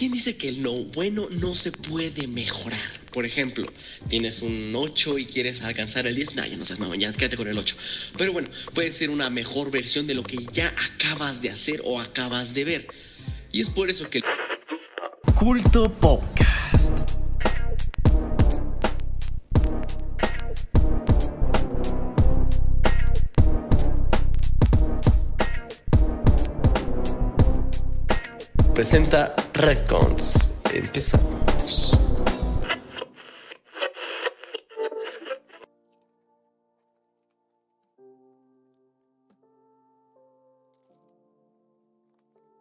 ¿quién dice que lo bueno no se puede mejorar? Por ejemplo, tienes un 8 y quieres alcanzar el 10, no, ya no seas mamón, ya quédate con el 8. Pero bueno, puede ser una mejor versión de lo que ya acabas de hacer o acabas de ver. Y es por eso que... Culto Podcast. Presenta Recons. Empezamos.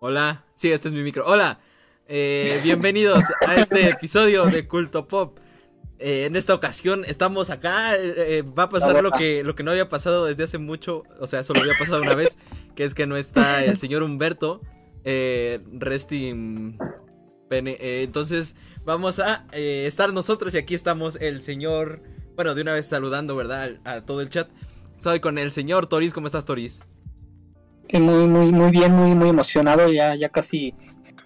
Hola, sí, este es mi micro. Hola, eh, bienvenidos a este episodio de Culto Pop. Eh, en esta ocasión estamos acá. eh, va a pasar lo que, lo que no había pasado desde hace mucho. O sea, solo había pasado una vez. Que es que no está el señor Humberto. Eh, resting pene. Eh, entonces, vamos a eh, estar nosotros. Y aquí estamos el señor. Bueno, de una vez saludando, ¿verdad? A, a todo el chat. Estoy con el señor Toris. ¿Cómo estás, Toris? Muy, muy, muy bien, muy, muy emocionado. Ya, ya casi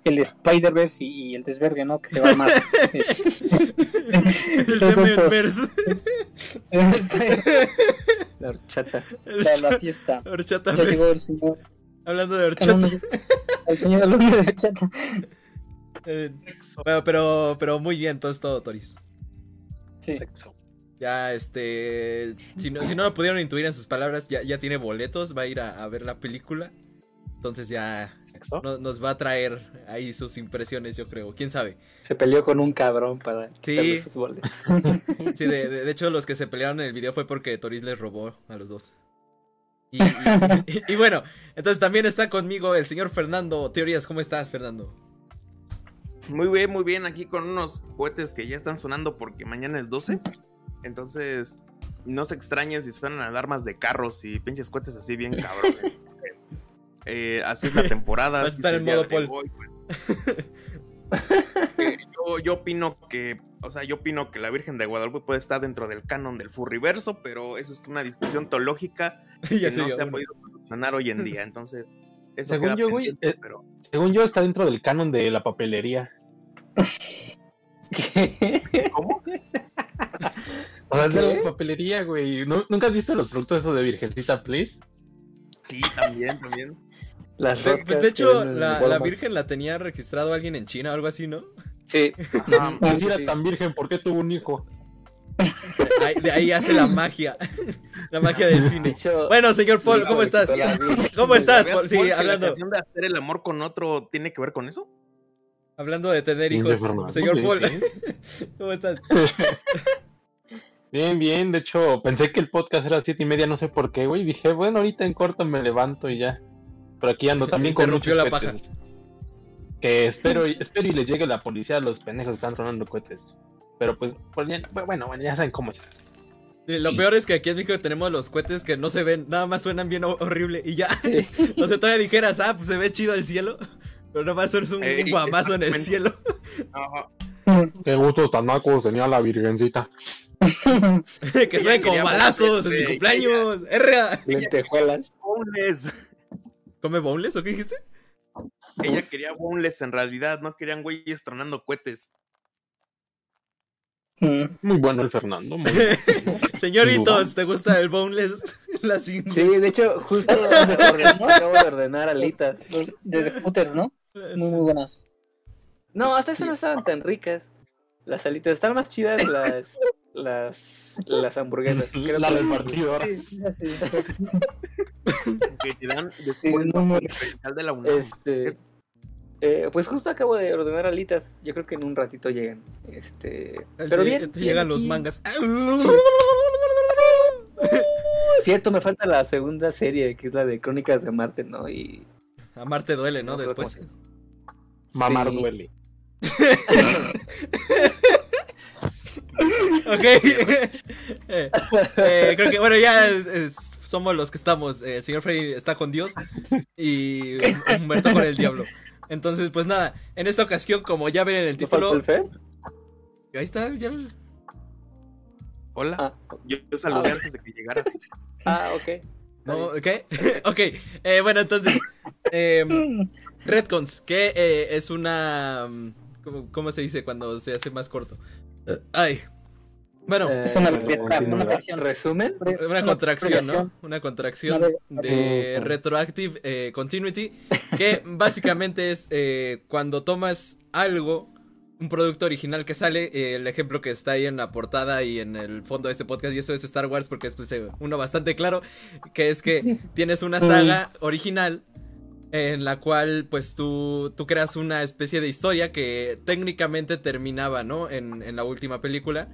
el Spider-Verse y, y el desvergue, ¿no? Que se va a armar. el Entonces, Semenverse. la horchata. La, la fiesta. Horchata Ya llegó el señor. Hablando de horchata. El señor hablando de horchata. Eh, bueno, pero, pero muy bien, todo es todo, Toris. Sí. Ya, este. Si no, si no lo pudieron intuir en sus palabras, ya, ya tiene boletos, va a ir a, a ver la película. Entonces ya no- nos va a traer ahí sus impresiones, yo creo. ¿Quién sabe? Se peleó con un cabrón para Sí. sus boletos. Sí, de, de- de hecho, los que se pelearon en el video fue porque Toris les robó a los dos. Y, y- y- y bueno, entonces también está conmigo el señor Fernando. Teorías, ¿cómo estás, Fernando? Muy bien, muy bien. Aquí con unos cohetes que ya están sonando porque mañana es 12. Entonces, no se extrañen si suenan alarmas de carros y pinches cohetes así bien cabrones. Eh, así es la temporada. Vas a estar es en modo Paul. pues. Eh, yo, yo opino que, o sea, yo opino que la Virgen de Guadalupe puede estar dentro del canon del furriverso, pero eso es una discusión teológica que no yo, se ha podido solucionar hoy en día. Entonces, eso Según yo, güey, eh, pero Según yo, está dentro del canon de la papelería. ¿cómo? O sea, es de ¿Qué? la papelería, güey. ¿Nu- ¿Nunca has visto los productos esos de Virgencita, please? Sí, también, también. Las De, pues de hecho, la, la. Virgen la tenía registrado alguien en China o algo así, ¿no? Sí. Ah, Pues si era sí. tan virgen, ¿por qué tuvo un hijo? Ahí- de ahí hace la magia. La magia del De cine. Bueno, señor Paul, ¿cómo estás? ¿Cómo estás, ¿Sabías, Paul? Sí, hablando, La de hacer el amor con otro tiene que ver con eso? hablando de tener hijos. Señor Paul. ¿cómo estás? Bien, bien. De hecho, pensé que el podcast era siete y media, no sé por qué, güey. Dije, bueno, ahorita en corto me levanto y ya. Pero aquí ando también con Interrumpió muchos la cohetes. Que espero, y- espero y les llegue la policía a los pendejos que están tronando cohetes. Pero pues, pues bueno, bueno, ya saben cómo es. Sí, Lo peor es que aquí en México tenemos los cohetes que no se ven, nada más suenan bien ho- horrible y ya. Sí. O sea, todavía dijeras, ah, pues se ve chido el cielo. Pero nomás es un, Ey, un guamazo en el cielo. Ajá. Qué gustos tan nacos tenía la virgencita. que suenen como balazos en mi cumpleaños. ¡Erra! Lentejuelas. Boneless. ¿Come boneless o qué dijiste? Ella quería boneless en realidad, no querían güeyes tronando cohetes. Mm. Muy bueno el Fernando. muy bueno. Señoritos, ¿te gusta el boneless? Las Sí, de hecho, justo acabo de ordenar alitas. Los de Hooters, ¿no? Muy, muy buenas. No, hasta eso no estaban tan ricas. Las alitas están más chidas las las las hamburguesas. Creo la que- repartidora. Sí, sí, sí, sí. Que te dan Sí, muy- diferencial de la UNAM. Este eh, pues justo acabo de ordenar alitas. Yo creo que en un ratito llegan. Este, El pero bien, te bien llegan los mangas. Cierto, me falta la segunda serie, que es la de Crónicas de Marte, ¿no? Y A Marte duele, ¿no? Después. como Mamar Sí. duele. Ok. Eh, eh, creo que, bueno, ya es- es- somos los que estamos. Eh, el señor Freddy está con Dios y Humberto con el diablo. Entonces, pues nada, en esta ocasión, como ya ven en el ¿no título. el Fer? Ahí está, ya. Hola, Ah, yo, yo saludé Ah. antes de que llegaras. ah, ok. No, ¿Qué? ok, eh, bueno, entonces. em, Redcons, que eh, es una... mm, ¿cómo, cómo se dice cuando se hace más corto? Eh, Ay. Bueno, Eh, Es una, es una. ¿Resumen? una contracción, ¿no? Una contracción Una de. Retroactive eh, Continuity, que básicamente es eh, cuando tomas algo, un producto original que sale, eh, el ejemplo que está ahí en la portada y en el fondo de este podcast, y eso es Star Wars porque es pues, uno bastante claro, que es que tienes una saga original en la cual pues tú, tú creas una especie de historia que técnicamente terminaba, ¿no? En, en la última película.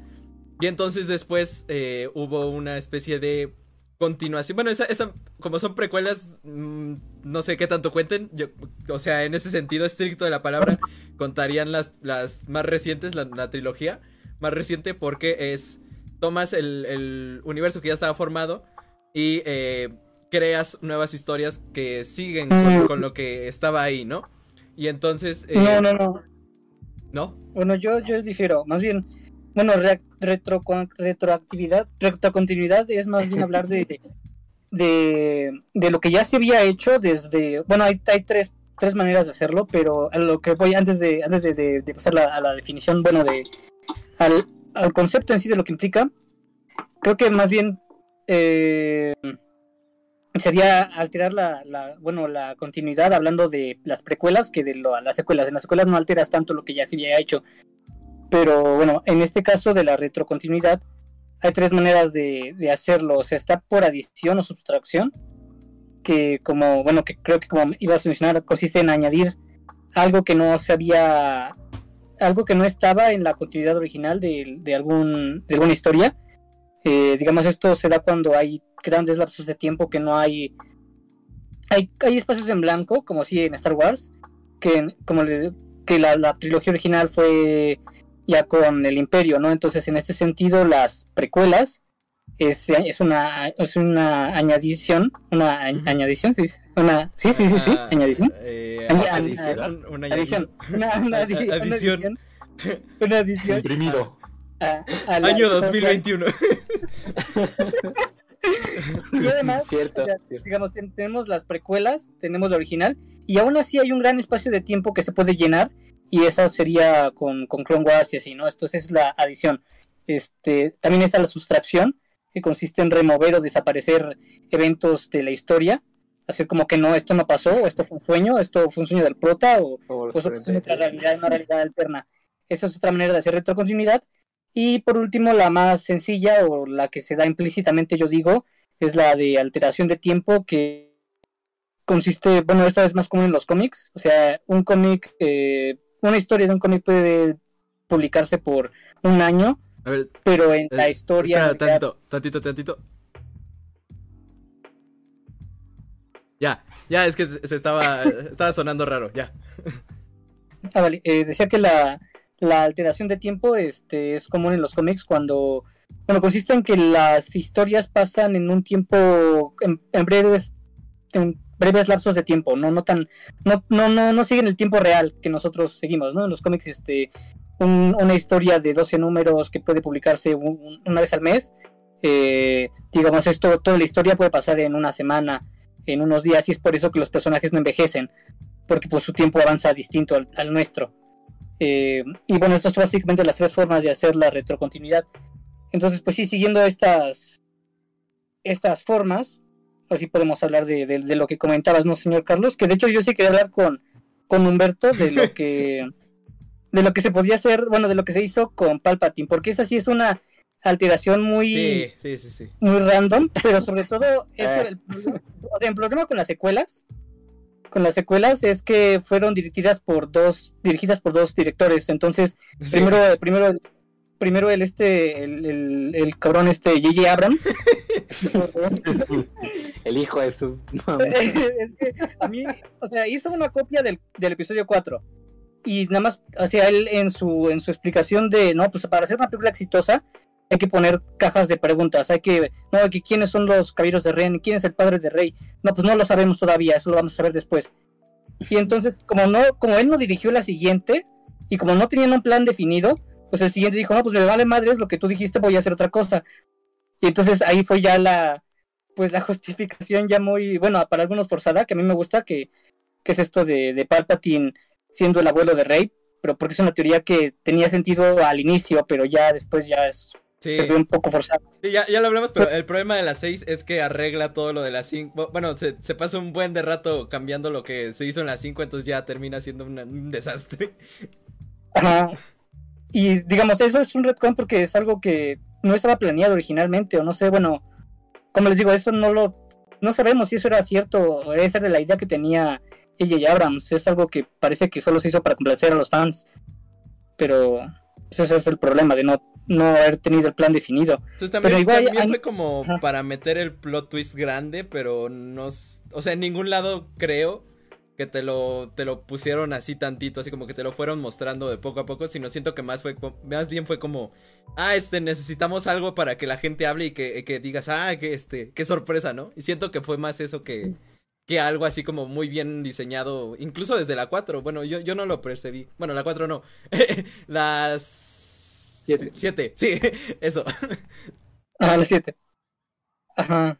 Y entonces después eh, hubo una especie de continuación. Bueno, esa, esa, como son precuelas, mm, no sé qué tanto cuenten. Yo, o sea, en ese sentido estricto de la palabra, contarían las, las más recientes, la, la trilogía más reciente, porque es. Tomas el, el universo que ya estaba formado y eh, creas nuevas historias que siguen con, con lo que estaba ahí, ¿no? Y entonces. eh, No, no, no. ¿No? Bueno, yo, yo difiero. Más bien, bueno, re- retro, retroactividad, retrocontinuidad es más bien hablar de, de, lo que ya se había hecho desde. Bueno, hay, tres, tres maneras de hacerlo, pero a lo que voy antes de, antes de, pasar la- a la definición, bueno, de al, al concepto en sí de lo que implica, creo que más bien eh, sería alterar la, la, bueno, la continuidad hablando de las precuelas que de lo- las secuelas. En las secuelas no alteras tanto lo que ya se había hecho. Pero bueno, en este caso de la retrocontinuidad, hay tres maneras de, de hacerlo. O sea, está por adición o subtracción, que como, bueno, que creo que como ibas a mencionar, consiste en añadir algo que no se había, algo que no estaba en la continuidad original de, de algún, de alguna historia. Eh, digamos, esto se da cuando hay grandes lapsos de tiempo que no hay, hay, hay espacios en blanco, como si en Star Wars, que como que la trilogía original fue ya con el Imperio, ¿no? Entonces, en este sentido, las precuelas es, es una es una añadición, una añadición, ¿sí? Una, sí, sí, sí, sí, añadición. Añ- añ- un- una Adición, una, adición. una adición Imprimido. a- a la- Año 2021. Y además, Cierto, o sea, cierto. digamos, ten- tenemos las precuelas, tenemos la original, y aún así hay un gran espacio de tiempo que se puede llenar, y eso sería con, con Clone Wars y así, ¿no? Esto es la adición. Este, también está la sustracción, que consiste en remover o desaparecer eventos de la historia, hacer como que no, esto no pasó, esto fue un sueño, esto fue un sueño del prota, o, eso es otra 46. realidad, una realidad alterna. Esa es otra manera de hacer retrocontinuidad. Y por último, la más sencilla o la que se da implícitamente, yo digo, es la de alteración de tiempo que consiste, bueno, esta es más común en los cómics, o sea, un cómic, eh, una historia de un cómic puede publicarse por un año, A ver, pero en la eh, historia... espera, tantito, tantito, tantito. Ya, ya, es que se se estaba, estaba sonando raro, ya. Ah, vale. Eh, decía que la, la alteración de tiempo este, es común en los cómics cuando. Bueno, consiste en que las historias pasan en un tiempo. en, en breves. en breves lapsos de tiempo, no, no tan. No, no, no, no siguen el tiempo real que nosotros seguimos, ¿no? En los cómics, este. un- una historia de 12 números que puede publicarse un- un- una vez al mes. eh, digamos, esto, toda la historia puede pasar en una semana, en unos días, y es por eso que los personajes no envejecen porque pues su tiempo avanza distinto al, al nuestro. Eh, y bueno, estas son básicamente las tres formas de hacer la retrocontinuidad. Entonces, pues sí, siguiendo estas, estas formas, así podemos hablar de, de- de lo que comentabas, ¿no, señor Carlos? Que de hecho yo sí quería hablar con, con Humberto de lo que de lo que se podía hacer, bueno, de lo que se hizo con Palpatine, porque esa sí es una alteración muy Sí, sí, sí, sí. muy random, pero sobre todo es por el, problema- el problema con las secuelas. Con las secuelas es que fueron dirigidas por dos, dirigidas por dos directores. Entonces, primero, primero, primero el este, el, el, el cabrón este J.J. Abrams. El hijo de su. es que a mí, o sea, hizo una copia del, del episodio 4. Y nada más, o sea, él en su, en su explicación de, no, pues para hacer una película exitosa hay que poner cajas de preguntas, hay que, no, que quiénes son los caballeros de Ren, quién es el padre de Rey. No, pues no lo sabemos todavía, eso lo vamos a saber después. Y entonces, como no, como él no dirigió la siguiente, y como no tenían un plan definido, pues el siguiente dijo, no, pues me vale madre, es lo que tú dijiste, voy a hacer otra cosa. Y entonces ahí fue ya la, pues la justificación ya muy, bueno, para algunos forzada, que a mí me gusta que, qué es esto de, de Palpatine siendo el abuelo de Rey, pero porque es una teoría que tenía sentido al inicio, pero ya después ya es, Sí. se ve un poco forzado. Sí, ya, ya lo hablamos, pero el problema de las 6 es que arregla todo lo de las 5. Bueno, se, se pasa un buen de rato cambiando lo que se hizo en las 5, entonces ya termina siendo una- un desastre. Ajá. Y digamos, eso es un retcon porque es algo que no estaba planeado originalmente, o no sé, bueno, como les digo, eso no lo, no sabemos si eso era cierto, o esa era la idea que tenía J.J. Abrams, es algo que parece que solo se hizo para complacer a los fans, pero pues, ese es el problema de no, no haber tenido el plan definido. Entonces también, Pero igual también hay- fue como Ajá. para meter el plot twist grande, pero no. O sea, en ningún lado creo que te lo, te lo pusieron así tantito, así como que te lo fueron mostrando de poco a poco, sino siento que más fue más bien fue como, ah, este, necesitamos algo para que la gente hable y que, que digas, ah, que este, qué sorpresa, ¿no? Y siento que fue más eso que, que algo así como muy bien diseñado, incluso desde la 4, bueno, yo, yo no lo percibí, bueno, la 4 no, las Siete. 7, sí, eso. Ajá, las 7. Ajá.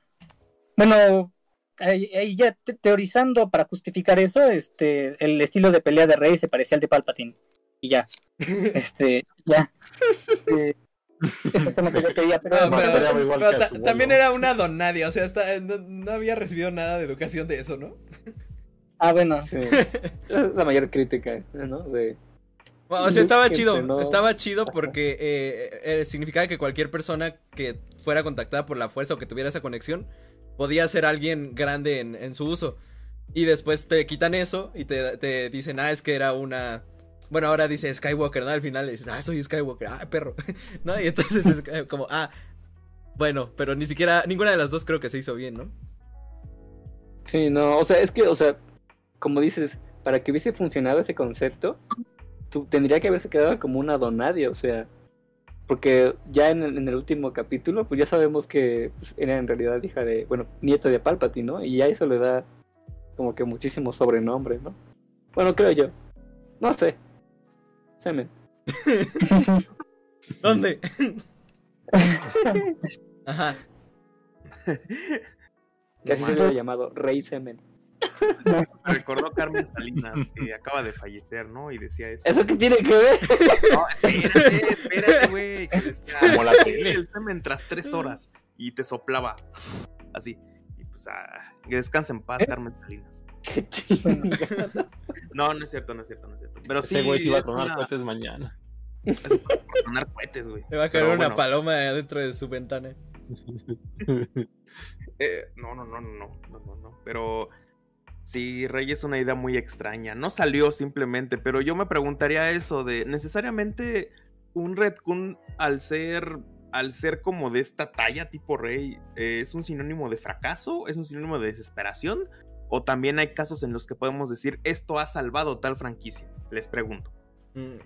Bueno, ahí, ya te- teorizando para justificar eso, este, el estilo de pelea de Rey se parecía al de Palpatine. Y ya. Este, ya. Eh, esa es lo que yo quería, pero, No, No, pero, peleaba igual pero ta- también era una don nadie, o sea, está- no, no había recibido nada de educación de eso, ¿no? Ah, bueno. Sí. Es la mayor crítica, ¿no? De, Bueno, o sea, estaba chido, entrenó. estaba chido porque eh, eh, significaba que cualquier persona que fuera contactada por la fuerza o que tuviera esa conexión podía ser alguien grande en, su uso. Y después te quitan eso y te, te dicen, ah, es que era una... Bueno, ahora dice Skywalker, ¿no? Al final dices, ah, soy Skywalker, ah, perro. ¿No? Y entonces es como, ah, bueno, pero ni siquiera, ninguna de las dos creo que se hizo bien, ¿no? Sí, no, o sea, es que, o sea, como dices, para que hubiese funcionado ese concepto, tú, tendría que haberse quedado como una donadia, o sea, porque ya en, el- en el último capítulo, pues ya sabemos que pues, era en realidad hija de, bueno, nieta de Palpatine, ¿no? Y ya eso le da como que muchísimo sobrenombre, ¿no? Bueno, creo yo. No sé. Semen. ¿Dónde? Ajá. Que así se le hubiera llamado Rey Semen. Recordó Carmen Salinas que acaba de fallecer, ¿no? Y decía eso. ¿Eso qué tiene que ver? No, espérate, espérate, güey. Como la tele. El semen tras tres horas y te soplaba. Así. Y pues, ah, que descanse en paz, ¿Eh? Carmen Salinas. Qué chingada. No, no es cierto, no es cierto, no es cierto. Pero sí. Ese güey sí va a tronar cohetes mañana. Es a tronar cohetes, güey. Le va a caer una paloma dentro de su ventana. Eh, no, no, no, no, no, no, no. Pero sí, Rey es una idea muy extraña. No salió simplemente, pero yo me preguntaría eso de necesariamente un retcon al ser al ser como de esta talla tipo Rey eh, es un sinónimo de fracaso, es un sinónimo de desesperación o también hay casos en los que podemos decir esto ha salvado tal franquicia. Les pregunto. Mm.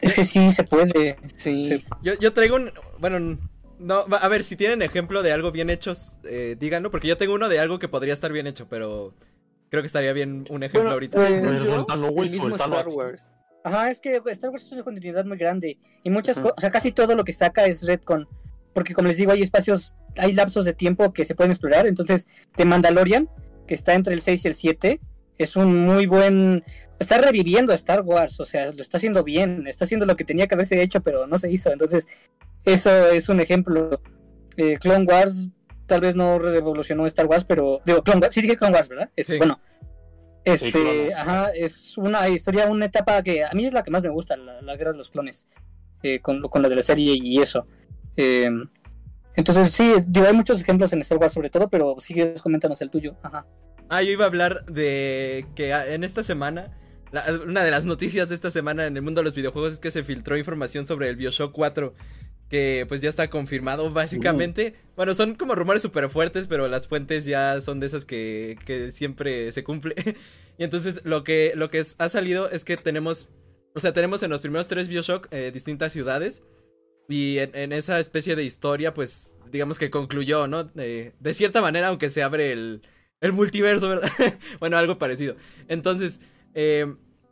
Es que sí se puede. Sí. Sí. Yo, yo traigo un. Bueno, no, va- a ver, si tienen ejemplo de algo bien hecho, eh, díganlo, porque yo tengo uno de algo que podría estar bien hecho, pero creo que estaría bien un ejemplo Bueno, ahorita. pues, Pues, suéltalo, güey, Star. Wars. Ajá, es que Star Wars es una continuidad muy grande. Y muchas cosas, o sea, casi todo lo que saca es retcon. Porque como les digo, hay espacios, hay lapsos de tiempo que se pueden explorar. Entonces, The Mandalorian, que está entre el 6 y el 7, es un muy buen... Está reviviendo a Star Wars, o sea, lo está haciendo bien, está haciendo lo que tenía que haberse hecho, pero no se hizo. Entonces, eso es un ejemplo. Eh, Clone Wars tal vez no revolucionó Star Wars, pero... Digo, Clone Wars, sí dije Clone Wars, ¿verdad? Este, Sí. Bueno, este, ajá, es una historia, una etapa que a mí es la que más me gusta, la, la guerra de los clones, eh, con, con lo de la serie y eso. Eh, entonces, sí, digo, hay muchos ejemplos en Star Wars sobre todo, pero si quieres, coméntanos el tuyo. Ajá. Ah, yo iba a hablar de que ah, en esta semana, la- una de las noticias de esta semana en el mundo de los videojuegos es que se filtró información sobre el Bioshock 4, que pues ya está confirmado básicamente. Bueno, son como rumores súper fuertes, pero las fuentes ya son de esas que, que siempre se cumple. y entonces lo que, lo que ha salido es que tenemos, o sea, tenemos en los primeros tres Bioshock eh, distintas ciudades. Y en, esa especie de historia, pues, digamos que concluyó, ¿no? De cierta manera, aunque se abre el, el multiverso, ¿verdad? bueno, algo parecido. Entonces, eh,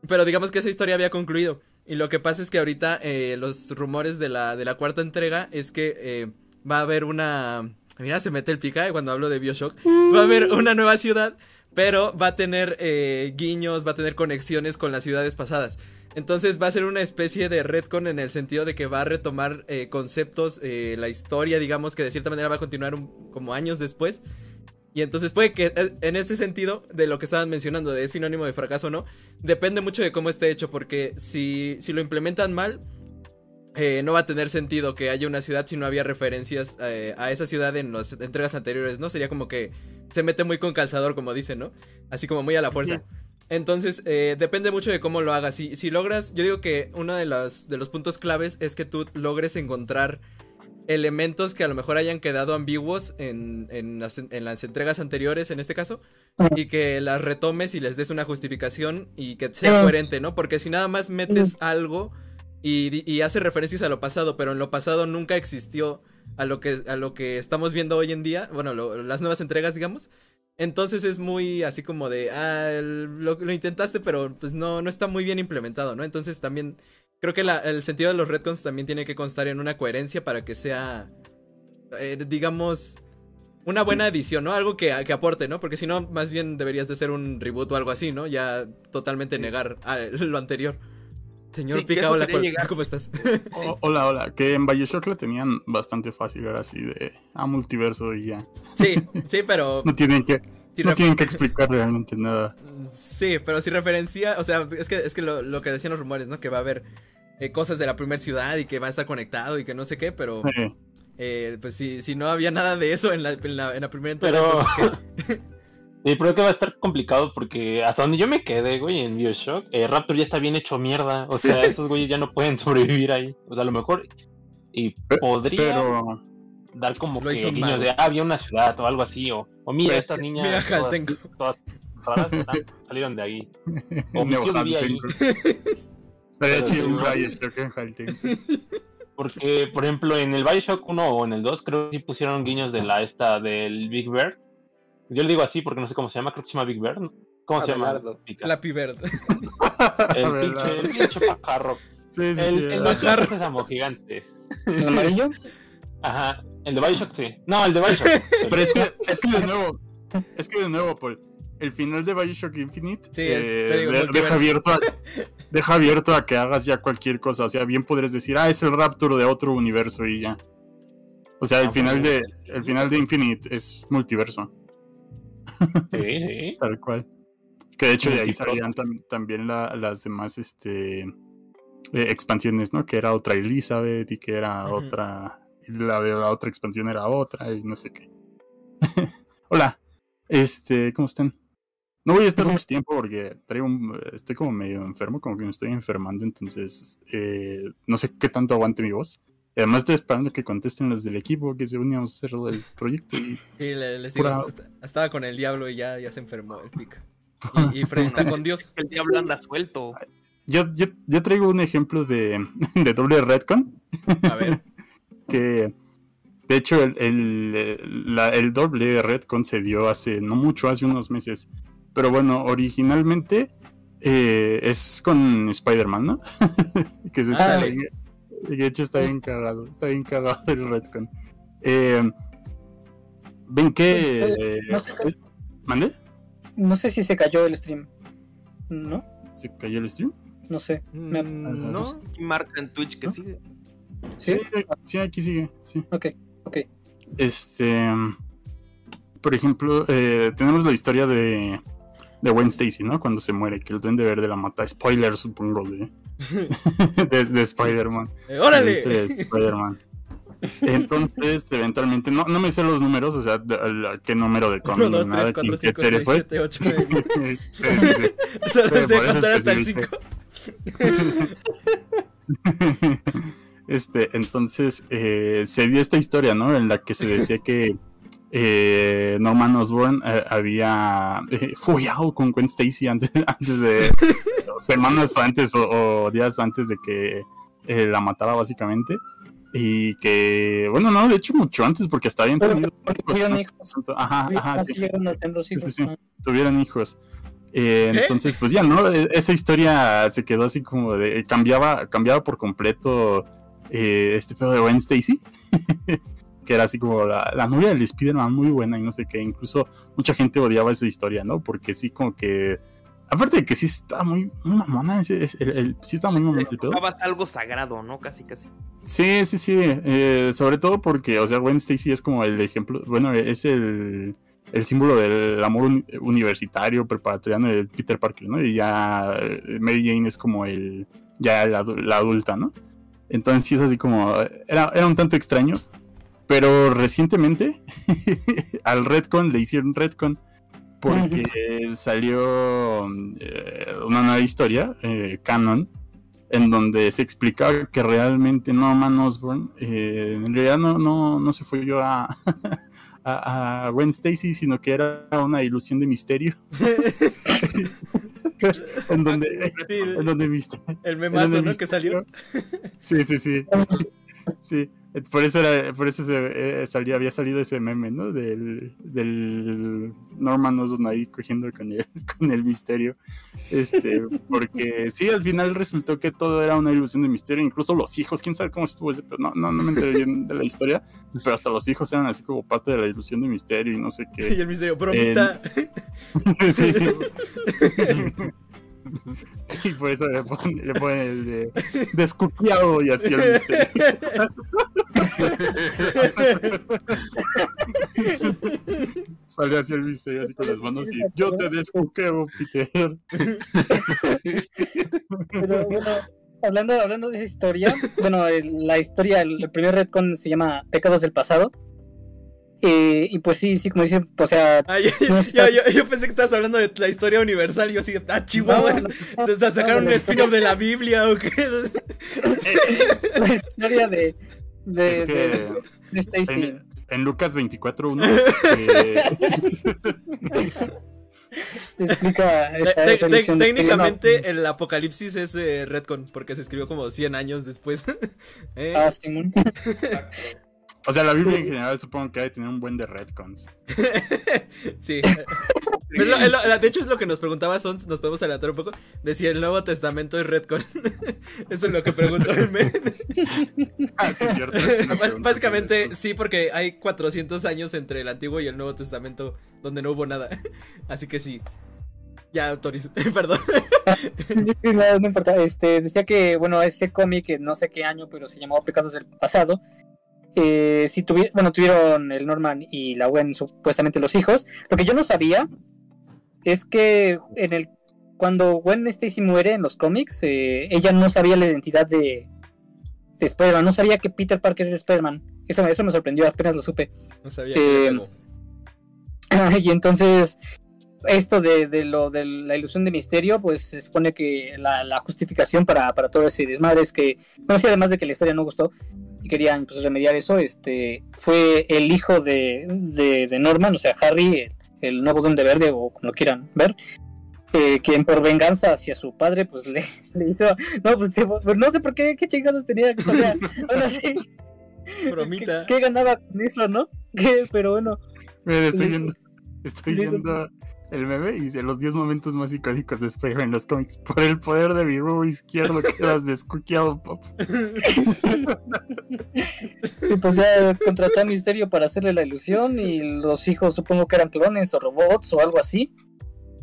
pero digamos que esa historia había concluido. Y lo que pasa es que ahorita eh, los rumores de la, de la cuarta entrega es que eh, va a haber una... Mira, se mete el pica cuando hablo de Bioshock. Va a haber una nueva ciudad, pero va a tener eh, guiños, va a tener conexiones con las ciudades pasadas. Entonces va a ser una especie de retcon en el sentido de que va a retomar eh, conceptos, eh, la historia, digamos que de cierta manera va a continuar como años después. Y entonces puede que en este sentido, de lo que estaban mencionando, de sinónimo de fracaso o no, depende mucho de cómo esté hecho, porque si, si lo implementan mal, eh, no va a tener sentido que haya una ciudad si no había referencias eh, a esa ciudad en las entregas anteriores, ¿no? Sería como que se mete muy con calzador, como dicen, ¿no? Así como muy a la fuerza. Entonces, eh, depende mucho de cómo lo hagas. Si, si logras, yo digo que uno de los, de los puntos claves es que tú logres encontrar elementos que a lo mejor hayan quedado ambiguos en, en las, en las entregas anteriores, en este caso, y que las retomes y les des una justificación y que sea Ah. coherente, ¿no? Porque si nada más metes algo y, y hace referencias a lo pasado, pero en lo pasado nunca existió a lo que, a lo que estamos viendo hoy en día, bueno, lo- las nuevas entregas, digamos. Entonces es muy así como de, ah, lo, lo intentaste, pero pues no, no está muy bien implementado, ¿no? Entonces también creo que la- el sentido de los retcons también tiene que constar en una coherencia para que sea, eh, digamos, una buena edición, ¿no? Algo que, que aporte, ¿no? Porque si no, más bien deberías de ser un reboot o algo así, ¿no? Ya totalmente negar a lo anterior. Señor Sí, Pica, hola, quería ¿cuál- llegar. ¿cómo estás? O- hola, hola. Que en Bioshock la tenían bastante fácil, era así de a multiverso y ya. sí, sí, pero... No tienen que, si no tienen que explicar realmente nada. Sí, pero si referencia, o sea, es que, es que lo, lo que decían los rumores, ¿no? Que va a haber eh, cosas de la primera ciudad y que va a estar conectado y que no sé qué, pero Eh, eh, pues si, si no había nada de eso en la, en la, en la primera entrega, Pero- ¿qué? Sí, pero que va a estar complicado porque hasta donde yo me quedé, güey, en Bioshock, eh, Raptor ya está bien hecho mierda. O sea, esos güeyes ya no pueden sobrevivir ahí. O sea, a lo mejor. Y podría pero dar como que hizo guiños mal. de, ah, había una ciudad o algo así. O, o mira, Pues, estas niñas. mira, todas- Jaltenco. Todas, raras, están- salieron de ahí. O mi tío vivía ahí. Haltenco. Estaría Pero chido sí, un güey. Bioshock en Haltenco. Porque, por ejemplo, en el Bioshock 1 o en el 2, creo que sí pusieron guiños de la esta del Big Bird. Yo le digo así porque no sé cómo se llama, creo que se llama Big Bird. ¿no? ¿Cómo se llama? La Piverd. El pinche, el pinche pajarro. Sí, sí, El, sí. el de los sésamo gigantes. ¿El amarillo? Ajá. El de Bioshock sí. No, el de Bioshock. Pero es que, es que de nuevo, es que de nuevo, Paul, el final de Bioshock Infinite Sí, es- eh, te digo, de- multiverso. deja abierto a, deja abierto a que hagas ya cualquier cosa. O sea, bien podrías decir, ah, es el Raptor de otro universo y ya. O sea, el Ah, final de el final de Infinite es multiverso, Sí, sí. tal cual. Que de hecho de ahí salían tam- también la- las demás este eh, expansiones, ¿no? Que era otra Elizabeth y que era otra y la, de la otra expansión era otra y no sé qué. Hola, este, ¿cómo están? No voy a estar mucho tiempo porque traigo un- estoy como medio enfermo, como que me estoy enfermando, entonces eh, no sé qué tanto aguante mi voz. Además estoy esperando que contesten los del equipo que se uníamos a hacer el proyecto y le- les digo, Pura- estaba con el diablo y ya, ya se enfermó el Pica. Y, y Freddy está con Dios. El diablo anda suelto. yo, yo, yo traigo un ejemplo de, de doble retcon A ver, que de hecho el, el, eh, la- el doble retcon se dio hace no mucho, hace unos meses. Pero bueno, originalmente eh, es con Spider-Man, ¿no? que se está sí. bien- que de hecho está bien cagado, está bien cagado el retcon. Eh, Ven que... eh, No sé qué- es- ¿Mande? No sé si se cayó el stream. ¿No? ¿Se cayó el stream? No sé. Me- mm, no. Marca en Twitch que ¿No? sigue. ¿Sí? sí, aquí sigue, sí. Ok, ok. Este, por ejemplo, eh, tenemos la historia de, de Gwen Stacy, ¿no? Cuando se muere, que el duende verde la mata. Spoiler, supongo, de, de, de Spider-Man. Eh, de La ¡Órale! historia de Spider-Man. Entonces, eventualmente, no, no me sé los números, o sea, de- de- qué número de cómic 1, 2, ni nada, 3, ni 4, qué 5, serie 6, fue. 7, 8, 9. Sí, sí, sí. Solo sé contar hasta el especifiqué. 5. Este, entonces eh, se dio esta historia, ¿no? En la que se decía que eh, Norman Osborn eh, había eh, follado con Gwen Stacy antes, antes de semanas antes o, o días antes de que eh, la matara básicamente y que bueno no de hecho mucho antes porque hasta habían Pero- tenido pues, tuvieron hijos. ajá ajá sí hijos. sí, sí. Tuvieran hijos. Eh, entonces, pues ya, ¿no? E- Esa historia se quedó así como de. Cambiaba, cambiaba por completo eh, este pedo de Gwen Stacy. que era así como la, la novia del Spider-Man muy buena y no sé qué. Incluso mucha gente odiaba esa historia, ¿no? Porque sí, como que. Aparte de que sí está muy, muy mamona, ese- ese- el, el- sí está muy mamona el pedo. Algo sagrado, ¿no? Casi, casi. Sí, sí, sí. eh, sobre todo porque, o sea, Gwen Stacy es como el ejemplo, bueno, es el, el símbolo del amor uni- universitario, preparatoriano de Peter Parker, ¿no? Y ya eh, Mary Jane es como el, ya la, la adulta, ¿no? Entonces sí es así como, era, era un tanto extraño, pero recientemente al Redcon le hicieron Redcon porque salió eh, una nueva historia, eh, canon, en donde se explica que realmente Norman Osborn eh, en realidad no, no, no se fue yo a, a, a Gwen Stacy, sino que era una ilusión de misterio. en donde, en donde Mister- El memazo, ¿no? Que salió. Sí, sí, sí. Sí, eh, por eso era, por eso se, eh, salía, había salido ese meme, ¿no? Del, del Norman Osborn ahí cogiendo con el, con el misterio. Este, porque sí, al final resultó que todo era una ilusión de misterio, incluso los hijos, quién sabe cómo estuvo ese, pero no, no, no me enteré bien de la historia, pero hasta los hijos eran así como parte de la ilusión de misterio y no sé Y qué. el misterio, bromita. Sí. Y por eso le ponen, le ponen el de descuqueado y así el misterio. Sale así el misterio, así con las manos y yo te descuqueo, Peter. Pero bueno, hablando, hablando de esa historia, bueno, la historia, el, el primer retcon se llama Pecados del Pasado. Eh, y pues sí, sí, como dicen, o sea, Ay, yo, pensé que estabas hablando de la historia universal y yo así, de, ah, chihuahua. No, no, no, o sea, sacaron no, un no, spin-off de la Biblia o qué. la historia de, de, Es que de- de Stacy. en, en Lucas 24.1 eh, Se explica esa, Te- esa te- ilusión de que técnicamente el apocalipsis es eh, Redcon porque se escribió como 100 años después. Eh, Ah, Simón. O sea, la Biblia en general supongo que ha de tener un buen de retcons. Sí. Es lo- es lo- de hecho, es lo que nos preguntaba Sons, nos podemos adelantar un poco, de si el Nuevo Testamento es Redcon. Eso es lo que preguntó el men. Ah, sí, es cierto. Bás- Básicamente, sí, porque hay 400 años entre el Antiguo y el Nuevo Testamento donde no hubo nada. Así que sí. Ya, Toris, perdón. Sí, sí, no, no importa. Este, decía que, bueno, ese cómic, que no sé qué año, pero se llamaba Pecados del Pasado. Eh, tuvi- bueno, tuvieron el Norman y la Gwen supuestamente los hijos. Lo que yo no sabía es que en el cuando Gwen Stacy muere en los cómics, eh, ella no sabía la identidad de, de Spider-Man, no sabía que Peter Parker era Spider-Man. Eso, eso me sorprendió, apenas lo supe. No sabía Eh, y entonces, esto de, de lo de la ilusión de misterio, pues se supone que la, la justificación para, para todo ese desmadre es que, bueno, sí, además de que la historia no gustó y querían pues, remediar eso, este fue el hijo de, de, de Norman, o sea, Harry, el, el nuevo Duende Verde, o como lo quieran ver. eh, quien por venganza hacia su padre, pues le, le hizo. No, pues, tipo, pues, no sé por qué, qué chingados tenía. O sea, aún así, Bromita. ¿qué, qué ganaba con eso, no? ¿Qué? Pero bueno, Miren, estoy viendo, estoy viendo el meme y dice los 10 momentos más icónicos de Spider-Man en los cómics. Por el poder de mi rubo izquierdo quedas descuqueado, pop. Y pues ya contrató a Misterio para hacerle la ilusión y los hijos supongo que eran clones o robots o algo así.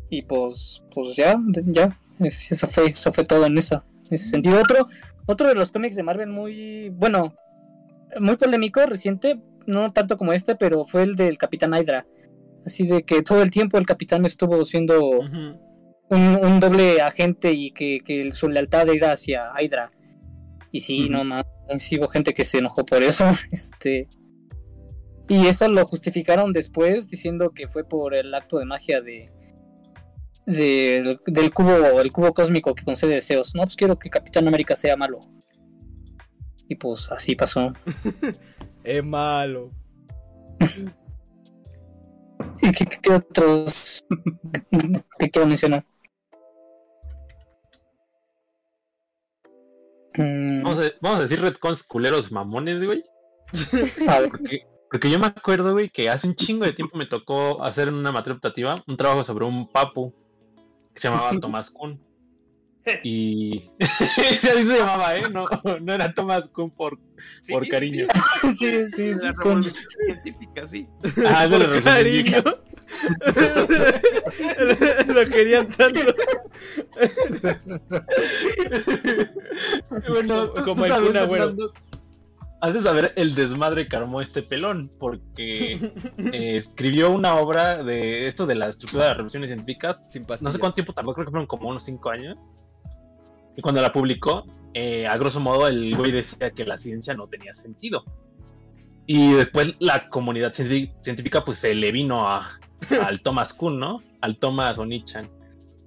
Y pues, pues ya, ya, es- eso fue, eso fue todo en esa, en ese sentido. Otro, otro de los cómics de Marvel muy, bueno, muy polémico, reciente, no tanto como este, pero fue el del Capitán Hydra. Así de que todo el tiempo el capitán estuvo siendo un, un doble agente y que, que su lealtad era hacia Hydra. Y sí, no más, sí hubo gente que se enojó por eso. Este. Y eso lo justificaron después diciendo que fue por el acto de magia de. de- del cubo, el cubo cósmico que concede deseos. No, pues quiero que Capitán América sea malo. Y pues así pasó. Es malo. ¿Y qué, qué otros que quiero mencionar? Mm, Vamos a, vamos a decir retcons culeros mamones, güey. Porque, porque yo me acuerdo, güey, que hace un chingo de tiempo me tocó hacer en una materia optativa un trabajo sobre un papu que se llamaba Tomás Kuhn. Y. sí, así se llamaba, ¿eh? No, no era Thomas Kuhn por, Sí, por cariño. sí, Sí, sí, La con- científica, sí. Ah, es de la cariño. Lo querían tanto. bueno, Como tú el Kun Agüero. Fernando, Has de saber el desmadre que armó este pelón, porque eh, escribió una obra de esto de la estructura de las revoluciones científicas. Sin No sé cuánto tiempo tardó, creo que fueron como unos 5 años. Y cuando la publicó, eh, a grosso modo, el güey decía que la ciencia no tenía sentido. Y después la comunidad científica, pues se le vino a, al Thomas Kuhn, ¿no? Al Thomas Onichan.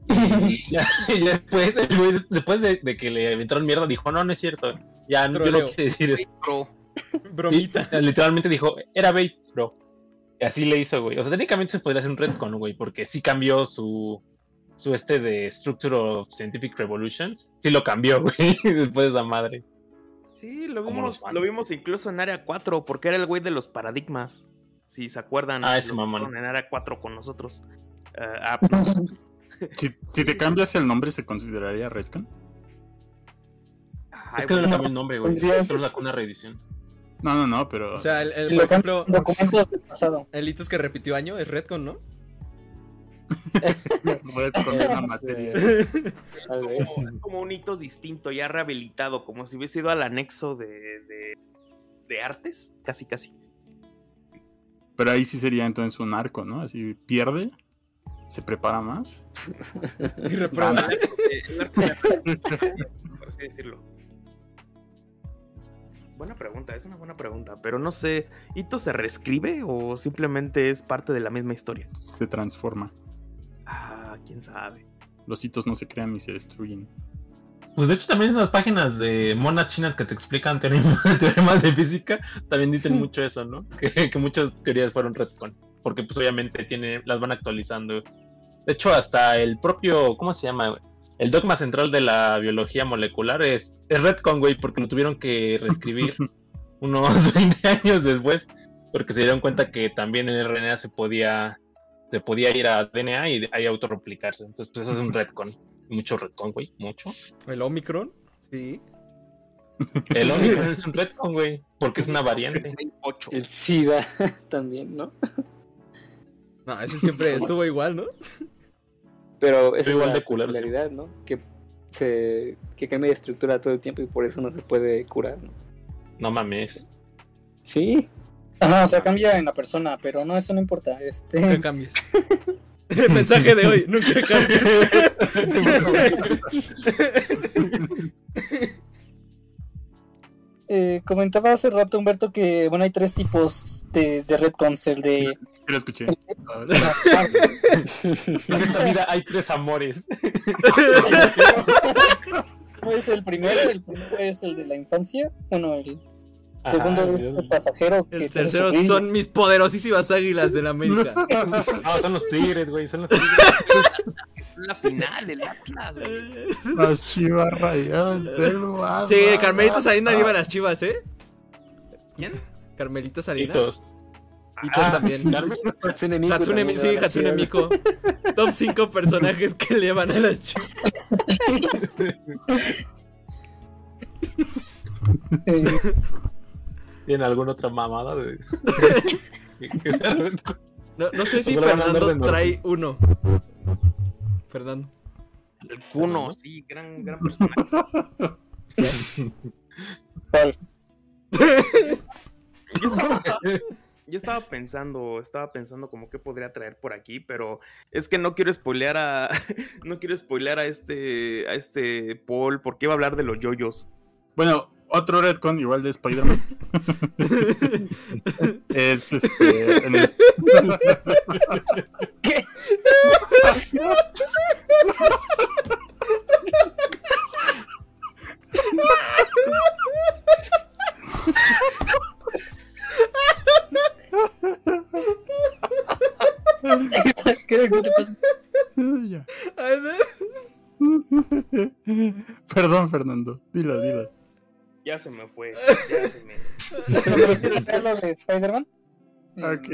Y ya, y después, el güey, después de, de que le aventaron mierda, dijo, no, no es cierto. Ya no, yo no quise decir eso. Bro, Bromita. Sí, literalmente dijo, era bait, bro. Y así le hizo, güey. O sea, técnicamente se podría hacer un retcon, güey, porque sí cambió su, su este de Structure of Scientific Revolutions. Sí lo cambió, güey, después de esa madre. Sí, lo vimos, lo vimos incluso en Área 4, porque era el güey de los paradigmas. Si se acuerdan, Ah, ese mamón. en Área 4 con nosotros. Ah, ah, no, Si, si te cambias el nombre, ¿se consideraría Redcon? ay, es que no le cambió el nombre, güey. Solo sacó una reedición. No, no, no, pero. O sea, el, el- por ejemplo, documentos del pasado. el hitos que repitió año es Redcon, ¿no? Una materia. Es como, es como un hito distinto, ya rehabilitado, como si hubiese ido al anexo de, de, de artes, casi casi. Pero ahí sí sería entonces un arco, ¿no? Así pierde, se prepara más. Y reprueba. Por así decirlo. Buena pregunta, es una buena pregunta, pero no sé, ¿Hito se reescribe o simplemente es parte de la misma historia? Se transforma. Ah, quién sabe. Los hitos no se crean ni se destruyen. Pues de hecho también esas páginas de Mona China que te explican teorema- teoremas de física también dicen mucho eso, ¿no? Que, que muchas teorías fueron retcon. Porque pues obviamente tiene, las van actualizando. De hecho, hasta el propio, ¿cómo se llama? El dogma central de la biología molecular es, es retcon, güey, porque lo tuvieron que reescribir unos 20 años después. Porque se dieron cuenta que también el RNA se podía, se podía ir a DNA y ahí autorreplicarse. Entonces, pues eso es un retcon. Mucho retcon, güey, mucho. El Omicron. Sí. El Omicron es un retcon, güey, porque es una variante. 8. El SIDA también, ¿no? No, ese siempre estuvo igual, ¿no? Pero es igual igual de peculiaridad, ¿no? Que se que cambia de estructura todo el tiempo y por eso no se puede curar, ¿no? No mames. Sí, Ajá, o sea, cambia en la persona, pero no, eso no importa. Nunca Este, cambies. El mensaje de hoy, nunca cambies. eh, comentaba hace rato Humberto que, bueno, hay tres tipos de, de retcons, el de... Sí lo escuché. En esta vida hay tres amores. es el primero, el primero es el de la infancia, bueno, el Ajá, segundo Dios. es el pasajero que El tercero son mis poderosísimas águilas de la América. No, son los tigres, güey, son los tigres. La final del Atlas, güey. Las chivas rayadas del. Sí, Carmelito Salinas iba a las chivas, ¿eh? ¿Quién? Carmelito Salinas. Hitos. Hitos Ah, también. Hatsune Miku Hatsune, también sí, Hatsune. Miku. Top 5 personajes que le van a las chivas. ¿Tienen alguna otra mamada? De... No, no sé si Fernando trae uno. Fernando. El Kuno, sí, gran, gran personaje. Yo estaba, yo estaba pensando, estaba pensando como que podría traer por aquí, pero es que no quiero spoilear a, no quiero spoilear a este, a este Paul, porque iba a hablar de los yoyos. Bueno, otro Redcon, igual de Spider-Man. es este. En el... ¿Qué, qué te pasa? Ya. Perdón, Fernando. Dilo, dilo. Ya se me fue, ya se me. ¿Pero quieres ver los de Spider-Man? Ok.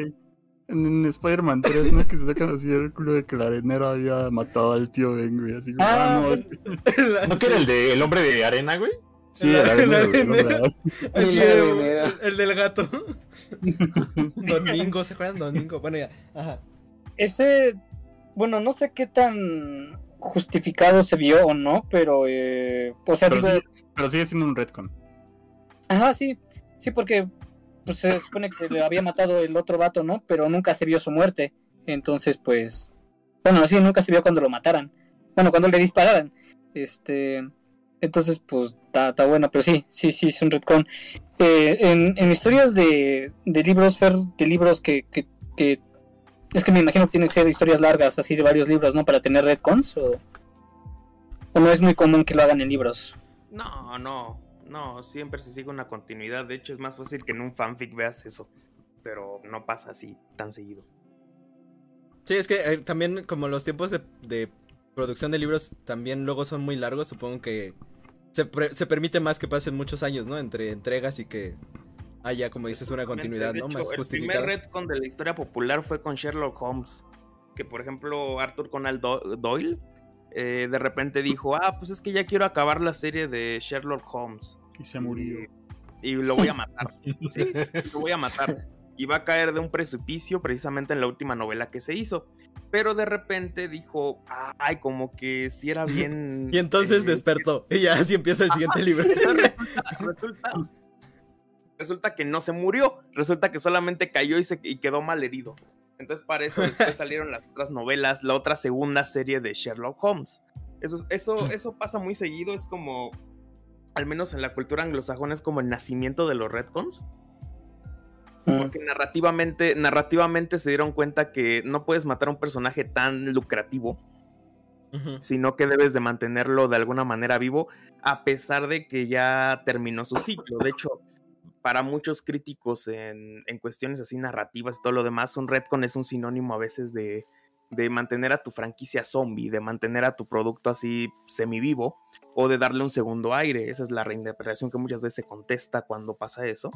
En, en Spider-Man 3, ¿no? Que se sacan así el culo de que el arenero había matado al tío Ben, güey. Así como, Ah, ah, no, pues, es- ¿No que era el de el hombre de arena, güey? Sí, el el El del gato. Domingo, ¿se acuerdan? Domingo. Bueno, ya. Ajá. Ese, bueno, no sé qué tan justificado se vio o no, pero, eh, o sea, Pero, digo, sí- pero sigue siendo un retcon. ajá, sí, sí, porque pues, se supone que le había matado el otro vato, ¿no? Pero nunca se vio su muerte, entonces, pues, bueno, sí, nunca se vio cuando lo mataran, bueno, cuando le dispararan, este, entonces, pues, está está bueno, pero sí, sí, sí, es un retcon. Eh, en, en historias de, de libros, Fer, de libros que, que, que es que me imagino que tienen que ser historias largas, así de varios libros, ¿no? Para tener retcons, o, o no es muy común que lo hagan en libros. No, no, no, siempre se sigue una continuidad. De hecho, es más fácil que en un fanfic veas eso. Pero no pasa así tan seguido. Sí, es que eh, también como los tiempos de, de producción de libros también luego son muy largos, supongo que se, pre- se permite más que pasen muchos años, ¿no? Entre entregas y que haya, como dices, una continuidad, De ¿no? hecho, Más el justificada. primer retcon de la historia popular fue con Sherlock Holmes. Que por ejemplo, Arthur Conan Do- Doyle eh, de repente dijo: Ah, pues es que ya quiero acabar la serie de Sherlock Holmes. Y se murió. Y, y lo voy a matar. sí, lo voy a matar. Y va a caer de un precipicio precisamente en la última novela que se hizo. Pero de repente dijo: Ay, como que si era bien. Y entonces eh, despertó. Y ya así empieza el siguiente libro. Resulta- resulta que no se murió. Resulta que solamente cayó y, se, y quedó mal herido. Entonces, para eso después salieron las otras novelas, la otra segunda serie de Sherlock Holmes. Eso, eso, eso pasa muy seguido. Es como, al menos en la cultura anglosajona, es como el nacimiento de los retcons. Porque narrativamente, narrativamente se dieron cuenta que no puedes matar a un personaje tan lucrativo sino que debes de mantenerlo de alguna manera vivo a pesar de que ya terminó su ciclo. De hecho, para muchos críticos en, en cuestiones así narrativas y todo lo demás, un retcon es un sinónimo a veces de, de mantener a tu franquicia zombie, de mantener a tu producto así semivivo o de darle un segundo aire. Esa es la reinterpretación que muchas veces se contesta cuando pasa eso.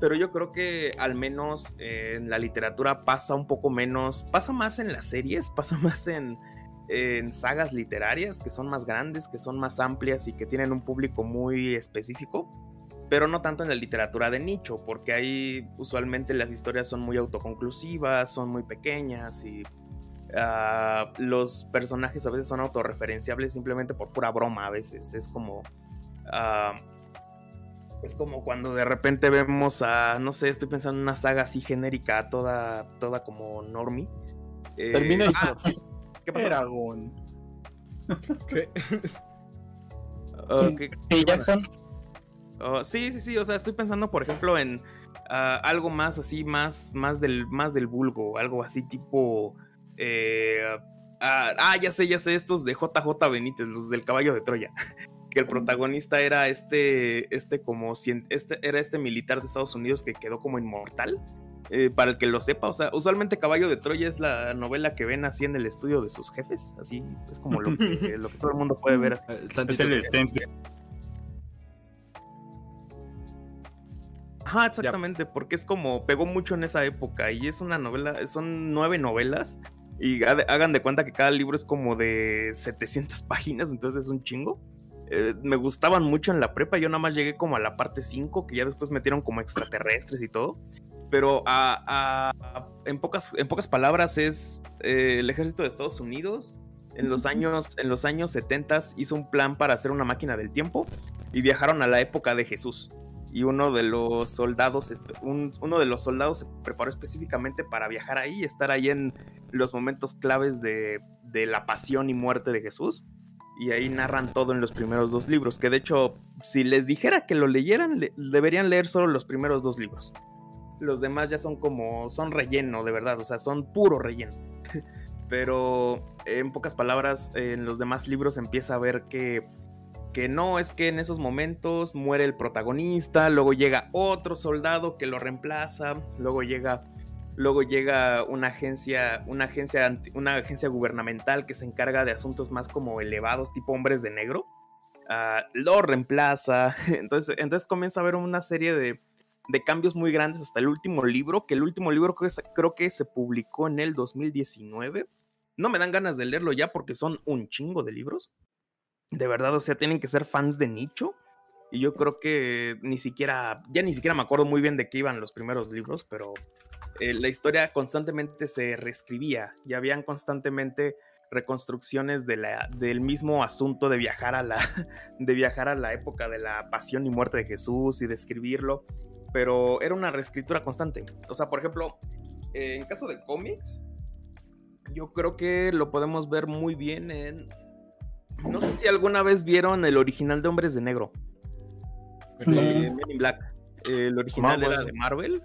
Pero yo creo que al menos en la literatura pasa un poco menos, pasa más en las series, pasa más en, en sagas literarias que son más grandes, que son más amplias y que tienen un público muy específico, pero no tanto en la literatura de nicho, porque ahí usualmente las historias son muy autoconclusivas, son muy pequeñas y ah, los personajes a veces son autorreferenciables simplemente por pura broma a veces. Es como... ah, es como cuando de repente vemos a, no sé, estoy pensando en una saga así genérica, toda, toda como normie. Eh, Terminator. ah, ¿qué pasó? Eragon. ¿Qué? Oh, ¿qué- Sí, Oh, sí, sí, sí. O sea, estoy pensando, por ejemplo, en ah, algo más así, más, más del, más del vulgo, algo así tipo. eh, ah, ah, ya sé, ya sé, estos de JJ Benítez, los del caballo de Troya. Que el protagonista era este, este como, cien- este, era este militar de Estados Unidos que quedó como inmortal. Eh, para el que lo sepa, o sea, usualmente Caballo de Troya es la novela que ven así en el estudio de sus jefes, así es como lo que, lo que todo el mundo puede ver así. Eh, Es el stencil. Ajá, exactamente, porque es como pegó mucho en esa época y es una novela, son nueve novelas y ha- hagan de cuenta que cada libro es como de 700 páginas, entonces es un chingo. Eh, me gustaban mucho en la prepa, yo nada más llegué como a la parte 5, que ya después metieron como extraterrestres y todo. Pero a- a- a- en, pocas, en pocas palabras es eh, el ejército de Estados Unidos en los años, en los años 70 hizo un plan para hacer una máquina del tiempo y viajaron a la época de Jesús y uno de los soldados un- uno de los soldados se preparó específicamente para viajar ahí estar ahí en los momentos claves de, de la pasión y muerte de Jesús. Y ahí narran todo en los primeros dos libros que de hecho si les dijera que lo leyeran le- deberían leer solo los primeros dos libros. Los demás ya son como son relleno de verdad o sea son puro relleno. Pero en pocas palabras en los demás libros empieza a ver que que no es que en esos momentos muere el protagonista, luego llega otro soldado que lo reemplaza, luego llega luego llega una agencia, una agencia una agencia gubernamental que se encarga de asuntos más como elevados, tipo hombres de negro. ah, lo reemplaza. Entonces, entonces comienza a haber una serie de, de cambios muy grandes hasta el último libro, que el último libro creo, creo que se publicó en el 2019. No me dan ganas de leerlo ya porque son un chingo de libros. De verdad, o sea, tienen que ser fans de nicho. Y yo creo que ni siquiera, ya ni siquiera me acuerdo muy bien de qué iban los primeros libros, pero eh, la historia constantemente se reescribía y habían constantemente reconstrucciones de la, del mismo asunto de viajar, a la, de viajar a la época de la pasión y muerte de Jesús y describirlo, pero era una reescritura constante. O sea, por ejemplo, en caso de cómics, yo creo que lo podemos ver muy bien en... No sé si alguna vez vieron el original de Hombres de Negro. Men in Black. El original era de Marvel.